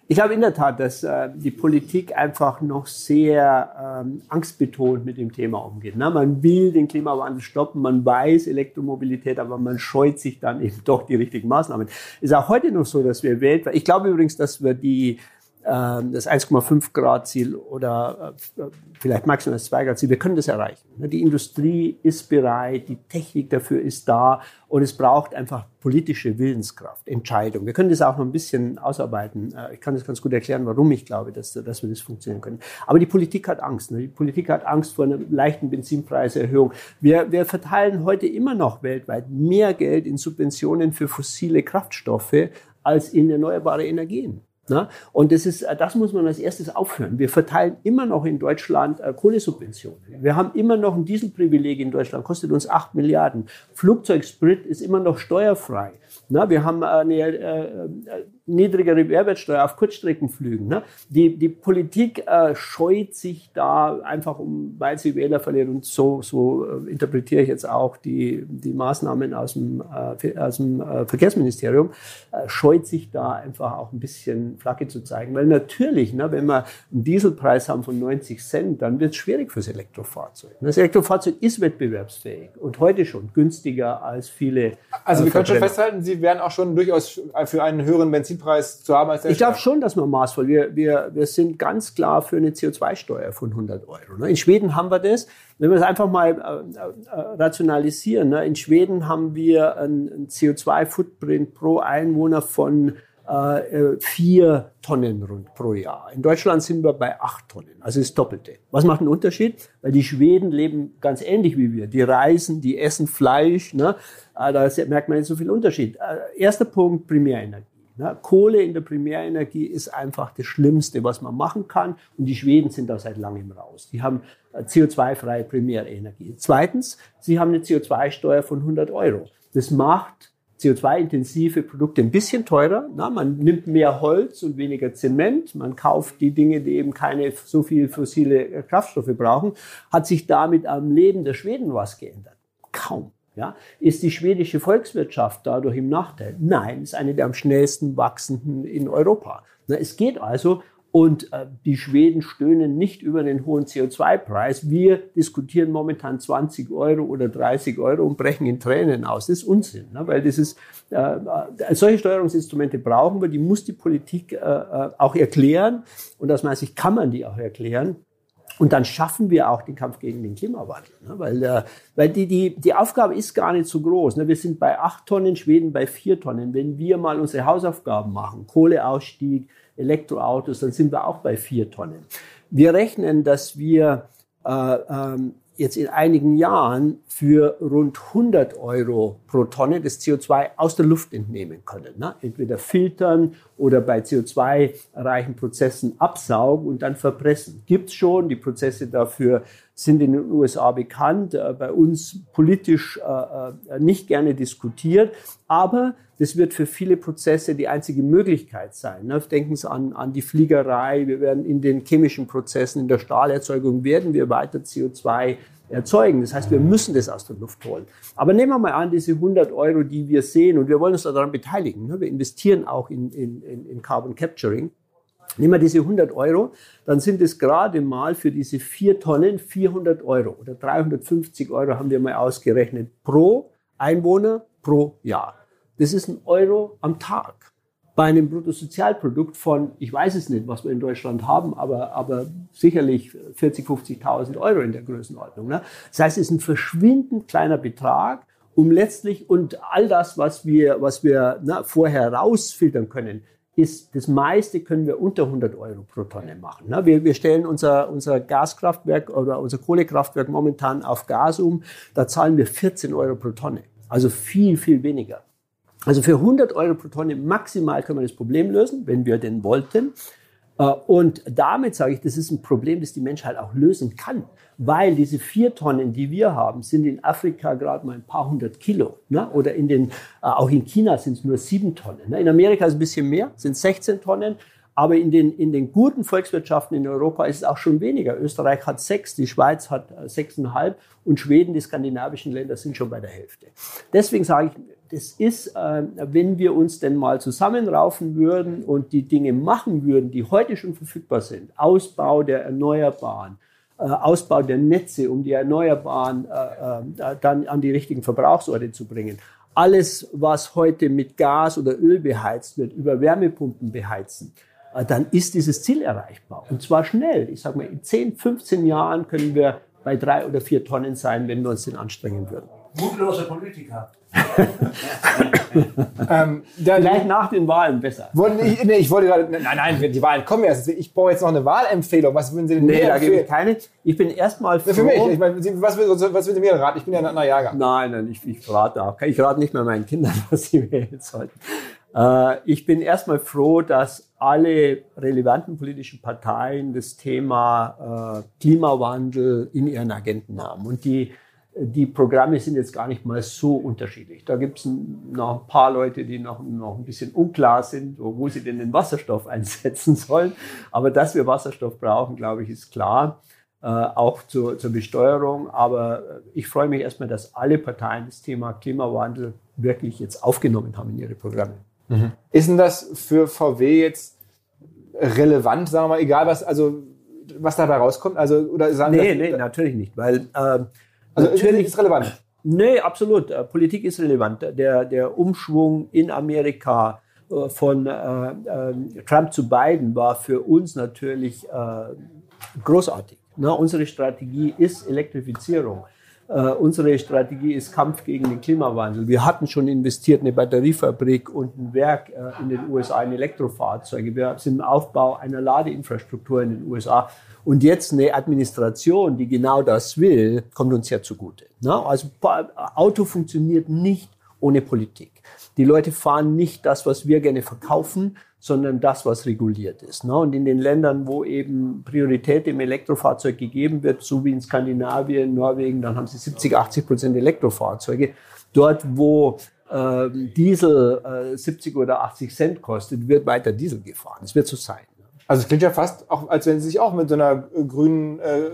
Ich glaube in der Tat, dass äh, die Politik einfach noch sehr ähm, angstbetont mit dem Thema umgeht. Na, man will den Klimawandel stoppen, man weiß Elektromobilität, aber man scheut sich dann eben doch die richtigen Maßnahmen. Ist auch heute noch so, dass wir weltweit, ich glaube übrigens, dass wir die das 1,5 Grad Ziel oder äh, vielleicht maximal das 2 Grad Ziel, wir können das erreichen. Ne, die Industrie ist bereit, die Technik dafür ist da und es braucht einfach politische Willenskraft, Entscheidung. Wir können das auch noch ein bisschen ausarbeiten. Äh, ich kann das ganz gut erklären, warum ich glaube, dass, dass wir das funktionieren können. Aber die Politik hat Angst. Ne? Die Politik hat Angst vor einer leichten Benzinpreiserhöhung. Wir, wir verteilen heute immer noch weltweit mehr Geld in Subventionen für fossile Kraftstoffe als in erneuerbare Energien. Na? Und das ist, das muss man als erstes aufhören. Wir verteilen immer noch in Deutschland äh, Kohlesubventionen. Wir haben immer noch ein Dieselprivileg in Deutschland, kostet uns acht Milliarden. Flugzeugsprit ist immer noch steuerfrei. Na, wir haben eine äh, äh, niedrigere Mehrwertsteuer auf Kurzstreckenflügen. Ne? Die, die Politik äh, scheut sich da einfach, um, weil sie Wähler verliert. Und so, so äh, interpretiere ich jetzt auch die, die Maßnahmen aus dem, äh, aus dem äh, Verkehrsministerium, äh, scheut sich da einfach auch ein bisschen Flagge zu zeigen. Weil natürlich, ne, wenn wir einen Dieselpreis haben von 90 Cent, dann wird es schwierig fürs Elektrofahrzeug. Das Elektrofahrzeug ist wettbewerbsfähig und heute schon günstiger als viele. Also wir können schon festhalten, Sie werden auch schon durchaus für einen höheren Benzin Benzinpreis zu haben als der Ich glaube schon, dass man maßvoll. Wir, wir, wir sind ganz klar für eine CO2-Steuer von 100 Euro. Ne? In Schweden haben wir das. Wenn wir es einfach mal äh, äh, rationalisieren, ne? in Schweden haben wir einen CO2-Footprint pro Einwohner von äh, vier Tonnen rund pro Jahr. In Deutschland sind wir bei acht Tonnen, also das Doppelte. Was macht einen Unterschied? Weil die Schweden leben ganz ähnlich wie wir. Die reisen, die essen Fleisch. Ne? Da merkt man nicht so viel Unterschied. Erster Punkt, Primärenergie. Ne? Kohle in der Primärenergie ist einfach das Schlimmste, was man machen kann. Und die Schweden sind da seit langem raus. Die haben äh, CO2-freie Primärenergie. Zweitens, sie haben eine CO2-Steuer von 100 Euro. Das macht CO2-intensive Produkte ein bisschen teurer. Na, man nimmt mehr Holz und weniger Zement. Man kauft die Dinge, die eben keine so viel fossile Kraftstoffe brauchen. Hat sich damit am Leben der Schweden was geändert? Kaum. Ja, ist die schwedische Volkswirtschaft dadurch im Nachteil? Nein, ist eine der am schnellsten wachsenden in Europa. Na, es geht also und äh, die Schweden stöhnen nicht über den hohen CO2-Preis. Wir diskutieren momentan 20 Euro oder 30 Euro und brechen in Tränen aus. Das ist Unsinn, ne? weil das ist, äh, äh, solche Steuerungsinstrumente brauchen wir, die muss die Politik äh, äh auch erklären und aus meiner Sicht kann man die auch erklären. Und dann schaffen wir auch den Kampf gegen den Klimawandel. Ne? Weil, äh, weil die, die, die Aufgabe ist gar nicht so groß. Ne? Wir sind bei acht Tonnen, Schweden bei vier Tonnen. Wenn wir mal unsere Hausaufgaben machen, Kohleausstieg, Elektroautos, dann sind wir auch bei vier Tonnen. Wir rechnen, dass wir äh, ähm, jetzt in einigen Jahren für rund 100 Euro pro Tonne das CO2 aus der Luft entnehmen können. Ne? Entweder filtern oder bei CO2-reichen Prozessen absaugen und dann verpressen. Gibt's schon, die Prozesse dafür sind in den USA bekannt, äh, bei uns politisch äh, äh, nicht gerne diskutiert, aber das wird für viele Prozesse die einzige Möglichkeit sein. Ne? Denken Sie an, an die Fliegerei. Wir werden in den chemischen Prozessen, in der Stahlerzeugung werden wir weiter CO2 erzeugen. Das heißt, wir müssen das aus der Luft holen. Aber nehmen wir mal an, diese 100 Euro, die wir sehen, und wir wollen uns daran beteiligen. Ne? Wir investieren auch in, in, in Carbon Capturing. Nehmen wir diese 100 Euro, dann sind es gerade mal für diese vier Tonnen 400 Euro oder 350 Euro haben wir mal ausgerechnet pro Einwohner pro Jahr. Das ist ein Euro am Tag. Bei einem Bruttosozialprodukt von, ich weiß es nicht, was wir in Deutschland haben, aber, aber sicherlich 40, 50.000 Euro in der Größenordnung. Ne? Das heißt, es ist ein verschwindend kleiner Betrag, um letztlich und all das, was wir, was wir na, vorher rausfiltern können, ist, das meiste können wir unter 100 Euro pro Tonne machen. Ne? Wir, wir stellen unser, unser Gaskraftwerk oder unser Kohlekraftwerk momentan auf Gas um. Da zahlen wir 14 Euro pro Tonne. Also viel, viel weniger. Also für 100 Euro pro Tonne maximal können wir das Problem lösen, wenn wir denn wollten. Äh, und damit sage ich, das ist ein Problem, das die Menschheit auch lösen kann, weil diese vier Tonnen, die wir haben, sind in Afrika gerade mal ein paar hundert Kilo. Ne? Oder in den, äh, auch in China sind es nur sieben Tonnen. Ne? In Amerika ist es ein bisschen mehr, sind 16 Tonnen. Aber in den, in den guten Volkswirtschaften in Europa ist es auch schon weniger. Österreich hat sechs, die Schweiz hat äh, sechseinhalb und Schweden, die skandinavischen Länder sind schon bei der Hälfte. Deswegen sage ich, das ist, äh, wenn wir uns denn mal zusammenraufen würden und die Dinge machen würden, die heute schon verfügbar sind, Ausbau der Erneuerbaren, Ausbau der Netze, um die Erneuerbaren äh, dann an die richtigen Verbrauchsorte zu bringen. Alles, was heute mit Gas oder Öl beheizt wird, über Wärmepumpen beheizen, dann ist dieses Ziel erreichbar. Und zwar schnell. Ich sage mal, in 10, 15 Jahren können wir bei drei oder vier Tonnen sein, wenn wir uns den anstrengen würden. Mutlose Politiker. (laughs) ähm, Vielleicht nach den Wahlen besser. Wollte, ich, nee, ich wollte gerade, nein, nein, die Wahlen kommen erst. Ich brauche jetzt noch eine Wahlempfehlung. Was würden Sie denn nee, mir da gebe ich keine. Ich bin erstmal froh. Für mich. Ich meine, was, was würden Sie mir raten? Ich bin ja ein anderer Jahrgang. Nein, nein, ich, ich rate auch. Ich rate nicht mehr meinen Kindern, (laughs) was sie wählen sollten. Äh, ich bin erstmal froh, dass alle relevanten politischen Parteien das Thema äh, Klimawandel in ihren Agenten haben. Und die die Programme sind jetzt gar nicht mal so unterschiedlich. Da gibt es noch ein paar Leute, die noch, noch ein bisschen unklar sind, wo sie denn den Wasserstoff (laughs) einsetzen sollen. Aber dass wir Wasserstoff brauchen, glaube ich, ist klar, äh, auch zur, zur Besteuerung. Aber äh, ich freue mich erstmal, dass alle Parteien das Thema Klimawandel wirklich jetzt aufgenommen haben in ihre Programme. Mhm. Ist denn das für VW jetzt relevant, sagen wir mal, egal was, also was dabei rauskommt? Also, oder sagen nee, nee, natürlich nicht, weil äh, also natürlich ist relevant. Nee, absolut. Äh, Politik ist relevant. Der, der Umschwung in Amerika äh, von äh, äh, Trump zu Biden war für uns natürlich äh, großartig. Na, unsere Strategie ist Elektrifizierung. Uh, unsere Strategie ist Kampf gegen den Klimawandel. Wir hatten schon investiert eine Batteriefabrik und ein Werk in den USA in Elektrofahrzeuge. Wir sind im Aufbau einer Ladeinfrastruktur in den USA. Und jetzt eine Administration, die genau das will, kommt uns ja zugute. Ne? Also Auto funktioniert nicht ohne Politik. Die Leute fahren nicht das, was wir gerne verkaufen, sondern das, was reguliert ist. Ne? Und in den Ländern, wo eben Priorität dem Elektrofahrzeug gegeben wird, so wie in Skandinavien, Norwegen, dann haben sie 70, 80 Prozent Elektrofahrzeuge. Dort, wo äh, Diesel äh, 70 oder 80 Cent kostet, wird weiter Diesel gefahren. Es wird so sein. Also es klingt ja fast auch, als wenn Sie sich auch mit so einer äh, grünen, äh,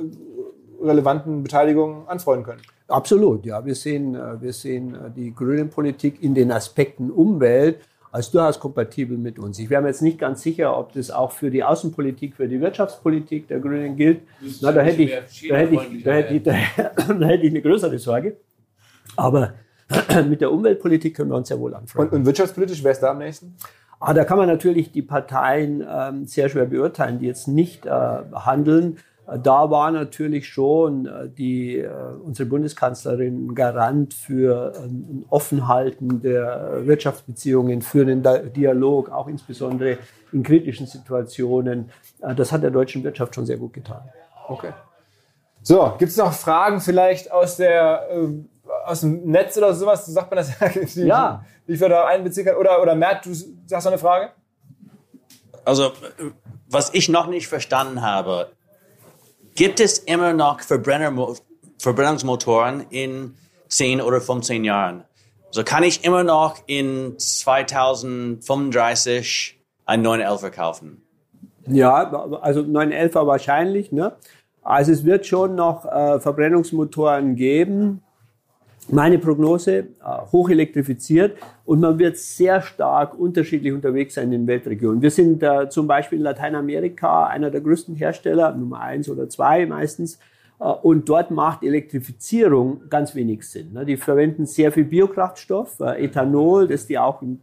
relevanten Beteiligung anfreunden können. Absolut, ja. Wir sehen, äh, wir sehen äh, die grüne Politik in den Aspekten Umwelt als durchaus kompatibel mit uns. Ich wäre mir jetzt nicht ganz sicher, ob das auch für die Außenpolitik, für die Wirtschaftspolitik der Grünen gilt. Na, da hätte ich, da hätte ich, da hätte ich, da hätte ich eine größere Sorge. Aber (clears throat) mit der Umweltpolitik können wir uns ja wohl anfreunden. Und, und wirtschaftspolitisch, wer ist da am nächsten? Ah, da kann man natürlich die Parteien ähm, sehr schwer beurteilen, die jetzt nicht äh, handeln. Da war natürlich schon äh, die, äh, unsere Bundeskanzlerin Garant für ein Offenhalten der Wirtschaftsbeziehungen, für den Dialog, auch insbesondere in kritischen Situationen. Äh, das hat der deutschen Wirtschaft schon sehr gut getan. Okay. So, gibt es noch Fragen vielleicht aus der aus dem Netz oder sowas? Sagt man das die, (laughs) ja. Wie ich da einbeziehen kann? Oder, oder Mert, du sagst noch eine Frage? Also, was ich noch nicht verstanden habe, Gibt es immer noch Verbrenner, Verbrennungsmotoren in 10 oder 15 Jahren? So kann ich immer noch in 2035 einen 911 kaufen? Ja, also 911er wahrscheinlich. Ne? Also es wird schon noch äh, Verbrennungsmotoren geben. Meine Prognose, äh, hoch elektrifiziert und man wird sehr stark unterschiedlich unterwegs sein in den Weltregionen. Wir sind äh, zum Beispiel in Lateinamerika einer der größten Hersteller, Nummer eins oder zwei meistens. Äh, und dort macht Elektrifizierung ganz wenig Sinn. Ne? Die verwenden sehr viel Biokraftstoff, äh, Ethanol, das die auch im,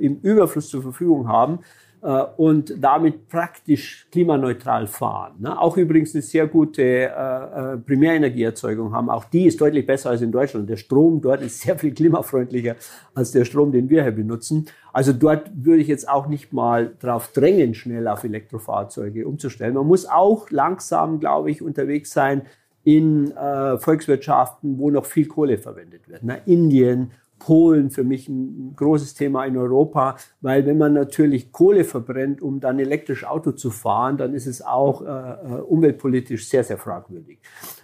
im Überfluss zur Verfügung haben. Äh, und damit praktisch klimaneutral fahren. Ne? Auch übrigens eine sehr gute äh, äh, Primärenergieerzeugung haben. Auch die ist deutlich besser als in Deutschland. Der Strom dort ist sehr viel klimafreundlicher als der Strom, den wir hier benutzen. Also dort würde ich jetzt auch nicht mal drauf drängen, schnell auf Elektrofahrzeuge umzustellen. Man muss auch langsam, glaube ich, unterwegs sein in Volkswirtschaften, wo noch viel Kohle verwendet wird. Na, Indien, Polen für mich ein großes Thema in Europa, weil wenn man natürlich Kohle verbrennt, um dann elektrisch Auto zu fahren, dann ist es auch äh, äh, umweltpolitisch sehr, sehr fragwürdig.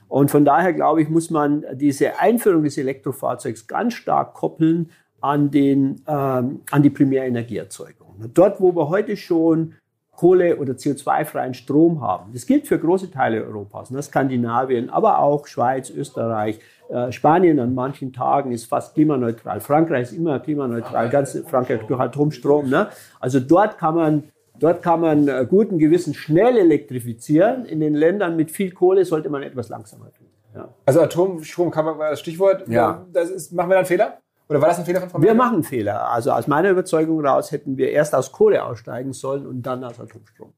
Und von daher glaube ich, muss man diese Einführung des Elektrofahrzeugs ganz stark koppeln an, den, ähm, an die Primärenergieerzeugung. Dort, wo wir heute schon Kohle- oder CO2-freien Strom haben. Das gilt für große Teile Europas, ne? Skandinavien, aber auch Schweiz, Österreich, äh, Spanien an manchen Tagen ist fast klimaneutral. Frankreich ist immer klimaneutral, ganz Frankreich durch Atomstrom. Ne? Also dort kann man Dort kann man äh, guten Gewissen schnell elektrifizieren. In den Ländern mit viel Kohle sollte man etwas langsamer tun. Ja. Also Atomstrom kann man das Stichwort. Ja. Das ist, machen wir da einen Fehler? Oder war das ein Fehler von Frau Wir machen Fehler. Also aus meiner Überzeugung raus hätten wir erst aus Kohle aussteigen sollen und dann aus Atomstrom.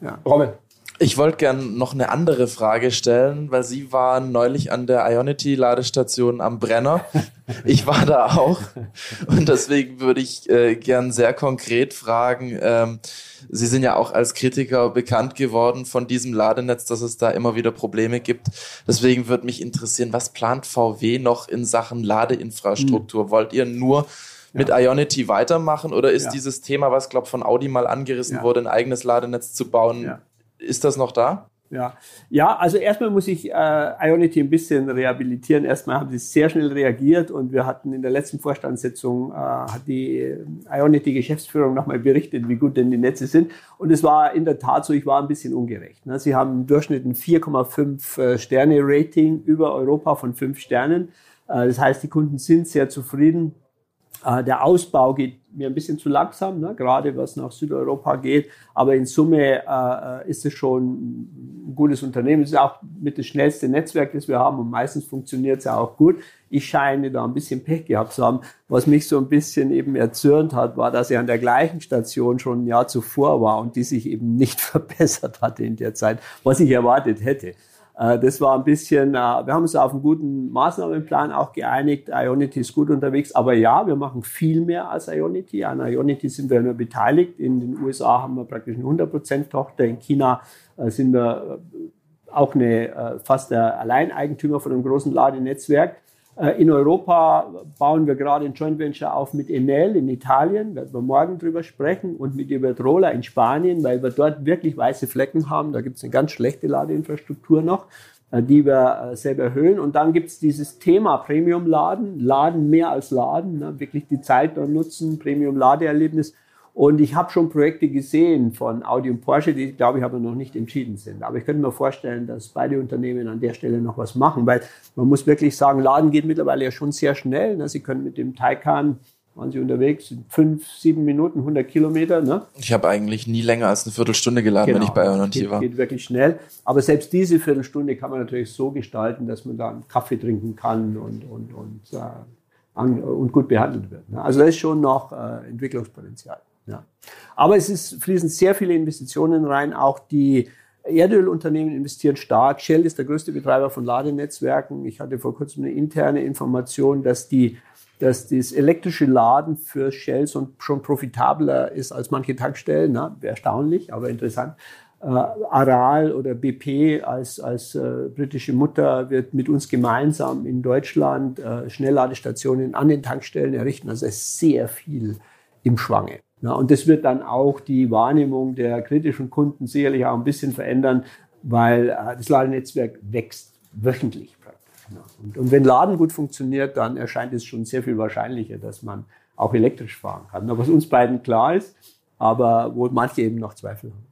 Ja. Rommel. Ich wollte gern noch eine andere Frage stellen, weil Sie waren neulich an der Ionity-Ladestation am Brenner. (laughs) Ich war da auch. Und deswegen würde ich äh, gern sehr konkret fragen. Ähm, Sie sind ja auch als Kritiker bekannt geworden von diesem Ladenetz, dass es da immer wieder Probleme gibt. Deswegen würde mich interessieren, was plant VW noch in Sachen Ladeinfrastruktur? Hm. Wollt ihr nur mit ja. Ionity weitermachen oder ist ja. dieses Thema, was glaube von Audi mal angerissen ja. wurde, ein eigenes Ladenetz zu bauen, ist das noch da? Ja, ja also erstmal muss ich äh, Ionity ein bisschen rehabilitieren. Erstmal haben sie sehr schnell reagiert und wir hatten in der letzten Vorstandssitzung, äh, hat die Ionity-Geschäftsführung nochmal berichtet, wie gut denn die Netze sind. Und es war in der Tat so, ich war ein bisschen ungerecht. Ne? Sie haben im Durchschnitt ein 4,5 äh, Sterne-Rating über Europa von 5 Sternen. Äh, das heißt, die Kunden sind sehr zufrieden. Äh, der Ausbau geht mir ein bisschen zu langsam, ne? gerade was nach Südeuropa geht. Aber in Summe äh, ist es schon ein gutes Unternehmen. Es ist auch mit das schnellste Netzwerk, das wir haben und meistens funktioniert es ja auch gut. Ich scheine da ein bisschen Pech gehabt zu haben. Was mich so ein bisschen eben erzürnt hat, war, dass ich an der gleichen Station schon ein Jahr zuvor war und die sich eben nicht (laughs) verbessert hatte in der Zeit, was ich erwartet hätte. Äh, das war ein bisschen, äh, wir haben uns auf einen guten Maßnahmenplan auch geeinigt. Ionity ist gut unterwegs, aber ja, wir machen viel mehr als Ionity. An Ionity sind wir nur beteiligt. In den USA haben wir praktisch eine 100% Tochter. In China äh, sind wir auch eine, fast der Alleineigentümer von einem großen Ladenetzwerk. Äh, in Europa bauen wir gerade ein Joint Venture auf mit Enel in Italien, werden wir morgen drüber sprechen, und mit Iberdrola in Spanien, weil wir dort wirklich weiße Flecken haben. Da gibt es eine ganz schlechte Ladeinfrastruktur noch, äh, die wir äh, selber erhöhen. Und dann gibt es dieses Thema Premium-Laden, Laden mehr als Laden, ne? wirklich die Zeit dort nutzen, Premium-Ladeerlebnis. Und ich habe schon Projekte gesehen von Audi und Porsche, die, glaube ich, aber noch nicht entschieden sind. Aber ich könnte mir vorstellen, dass beide Unternehmen an der Stelle noch was machen, weil man muss wirklich sagen, Laden geht mittlerweile ja schon sehr schnell. Ne? Sie können mit dem Taycan waren Sie unterwegs, fünf, sieben Minuten, 100 Kilometer. Ne? Ich habe eigentlich nie länger als eine Viertelstunde geladen, genau, wenn ich bei Ionity war. Geht wirklich schnell. Aber selbst diese Viertelstunde kann man natürlich so gestalten, dass man da einen Kaffee trinken kann und, und, und, äh, und gut behandelt wird. Ne? Also da ist schon noch äh, Entwicklungspotenzial. Ja. Aber es ist, fließen sehr viele Investitionen rein, auch die Erdölunternehmen investieren stark. Shell ist der größte Betreiber von Ladenetzwerken. Ich hatte vor kurzem eine interne Information, dass die dass das elektrische Laden für Shell schon profitabler ist als manche Tankstellen. Na, erstaunlich, aber interessant. Äh, Aral oder BP als, als äh, britische Mutter wird mit uns gemeinsam in Deutschland äh, Schnellladestationen an den Tankstellen errichten. Also es ist sehr viel im Schwange. Ja, und das wird dann auch die Wahrnehmung der kritischen Kunden sicherlich auch ein bisschen verändern, weil äh, das Ladenetzwerk wächst wöchentlich. Und, und, wenn Laden gut funktioniert, dann erscheint es schon sehr viel wahrscheinlicher, dass man auch elektrisch fahren kann. Was uns beiden klar ist, aber wo manche eben noch Zweifel haben.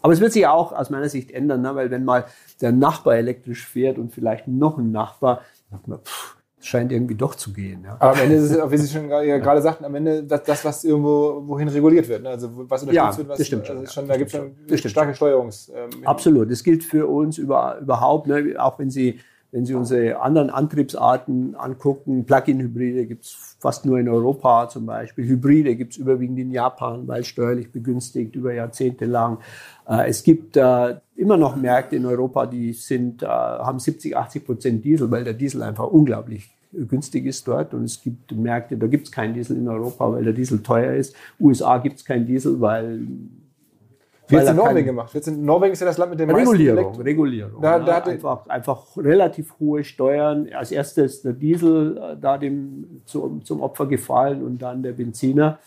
Aber es wird sich auch aus meiner Sicht ändern, ne? weil wenn mal der Nachbar elektrisch fährt und vielleicht noch ein Nachbar, sagt man, pff, scheint irgendwie doch zu gehen. Ja. Aber am Ende ist es, wie Sie schon gerade sagten, am Ende das, das was irgendwo wohin reguliert wird. Ne? Also was unterstützt ja, wird, was das stimmt also schon, schon, da gibt es schon starke Steuerungs. Ähm, Absolut. Das gilt für uns über, überhaupt, ne? auch wenn Sie wenn Sie unsere anderen Antriebsarten angucken, Plug-in-Hybride gibt es fast nur in Europa zum Beispiel. Hybride gibt es überwiegend in Japan, weil steuerlich begünstigt über Jahrzehnte lang. Äh, es gibt äh, immer noch Märkte in Europa, die sind, äh, haben 70, 80 Prozent Diesel, weil der Diesel einfach unglaublich günstig ist dort. Und es gibt Märkte, da gibt es keinen Diesel in Europa, weil der Diesel teuer ist. USA gibt es keinen Diesel, weil hat es in Norwegen gemacht? In Norwegen ist ja das Land mit dem Regulierung, meisten Regulierung. Da, da einfach, einfach relativ hohe Steuern. Als erstes der Diesel äh, da dem zum, zum Opfer gefallen und dann der Benziner.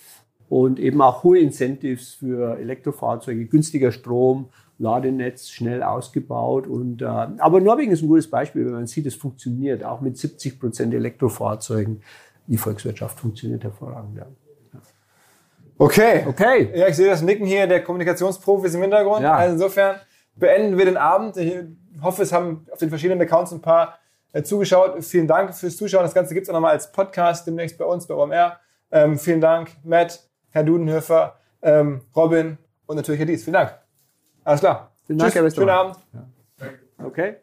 Und eben auch hohe Incentives für Elektrofahrzeuge, günstiger Strom, Ladenetz schnell ausgebaut. Und, äh, aber Norwegen ist ein gutes Beispiel, wenn man sieht, es funktioniert, auch mit 70 Prozent Elektrofahrzeugen. Die Volkswirtschaft funktioniert hervorragend. Ja. Okay. Okay. Ja, ich sehe das Nicken hier der Kommunikationsprofis im Hintergrund. Ja. Also insofern beenden wir den Abend. Ich hoffe, es haben auf den verschiedenen Accounts ein paar äh, zugeschaut. Vielen Dank fürs Zuschauen. Das Ganze gibt es auch nochmal als Podcast demnächst bei uns, bei OMR. Ähm, vielen Dank, Matt, Herr Dudenhöfer, ähm, Robin und natürlich Herr Dietz. Vielen Dank. Alles klar. Vielen Dank, Tschüss, Herr Schönen Abend. Ja. Okay.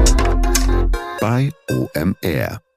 bei OMR.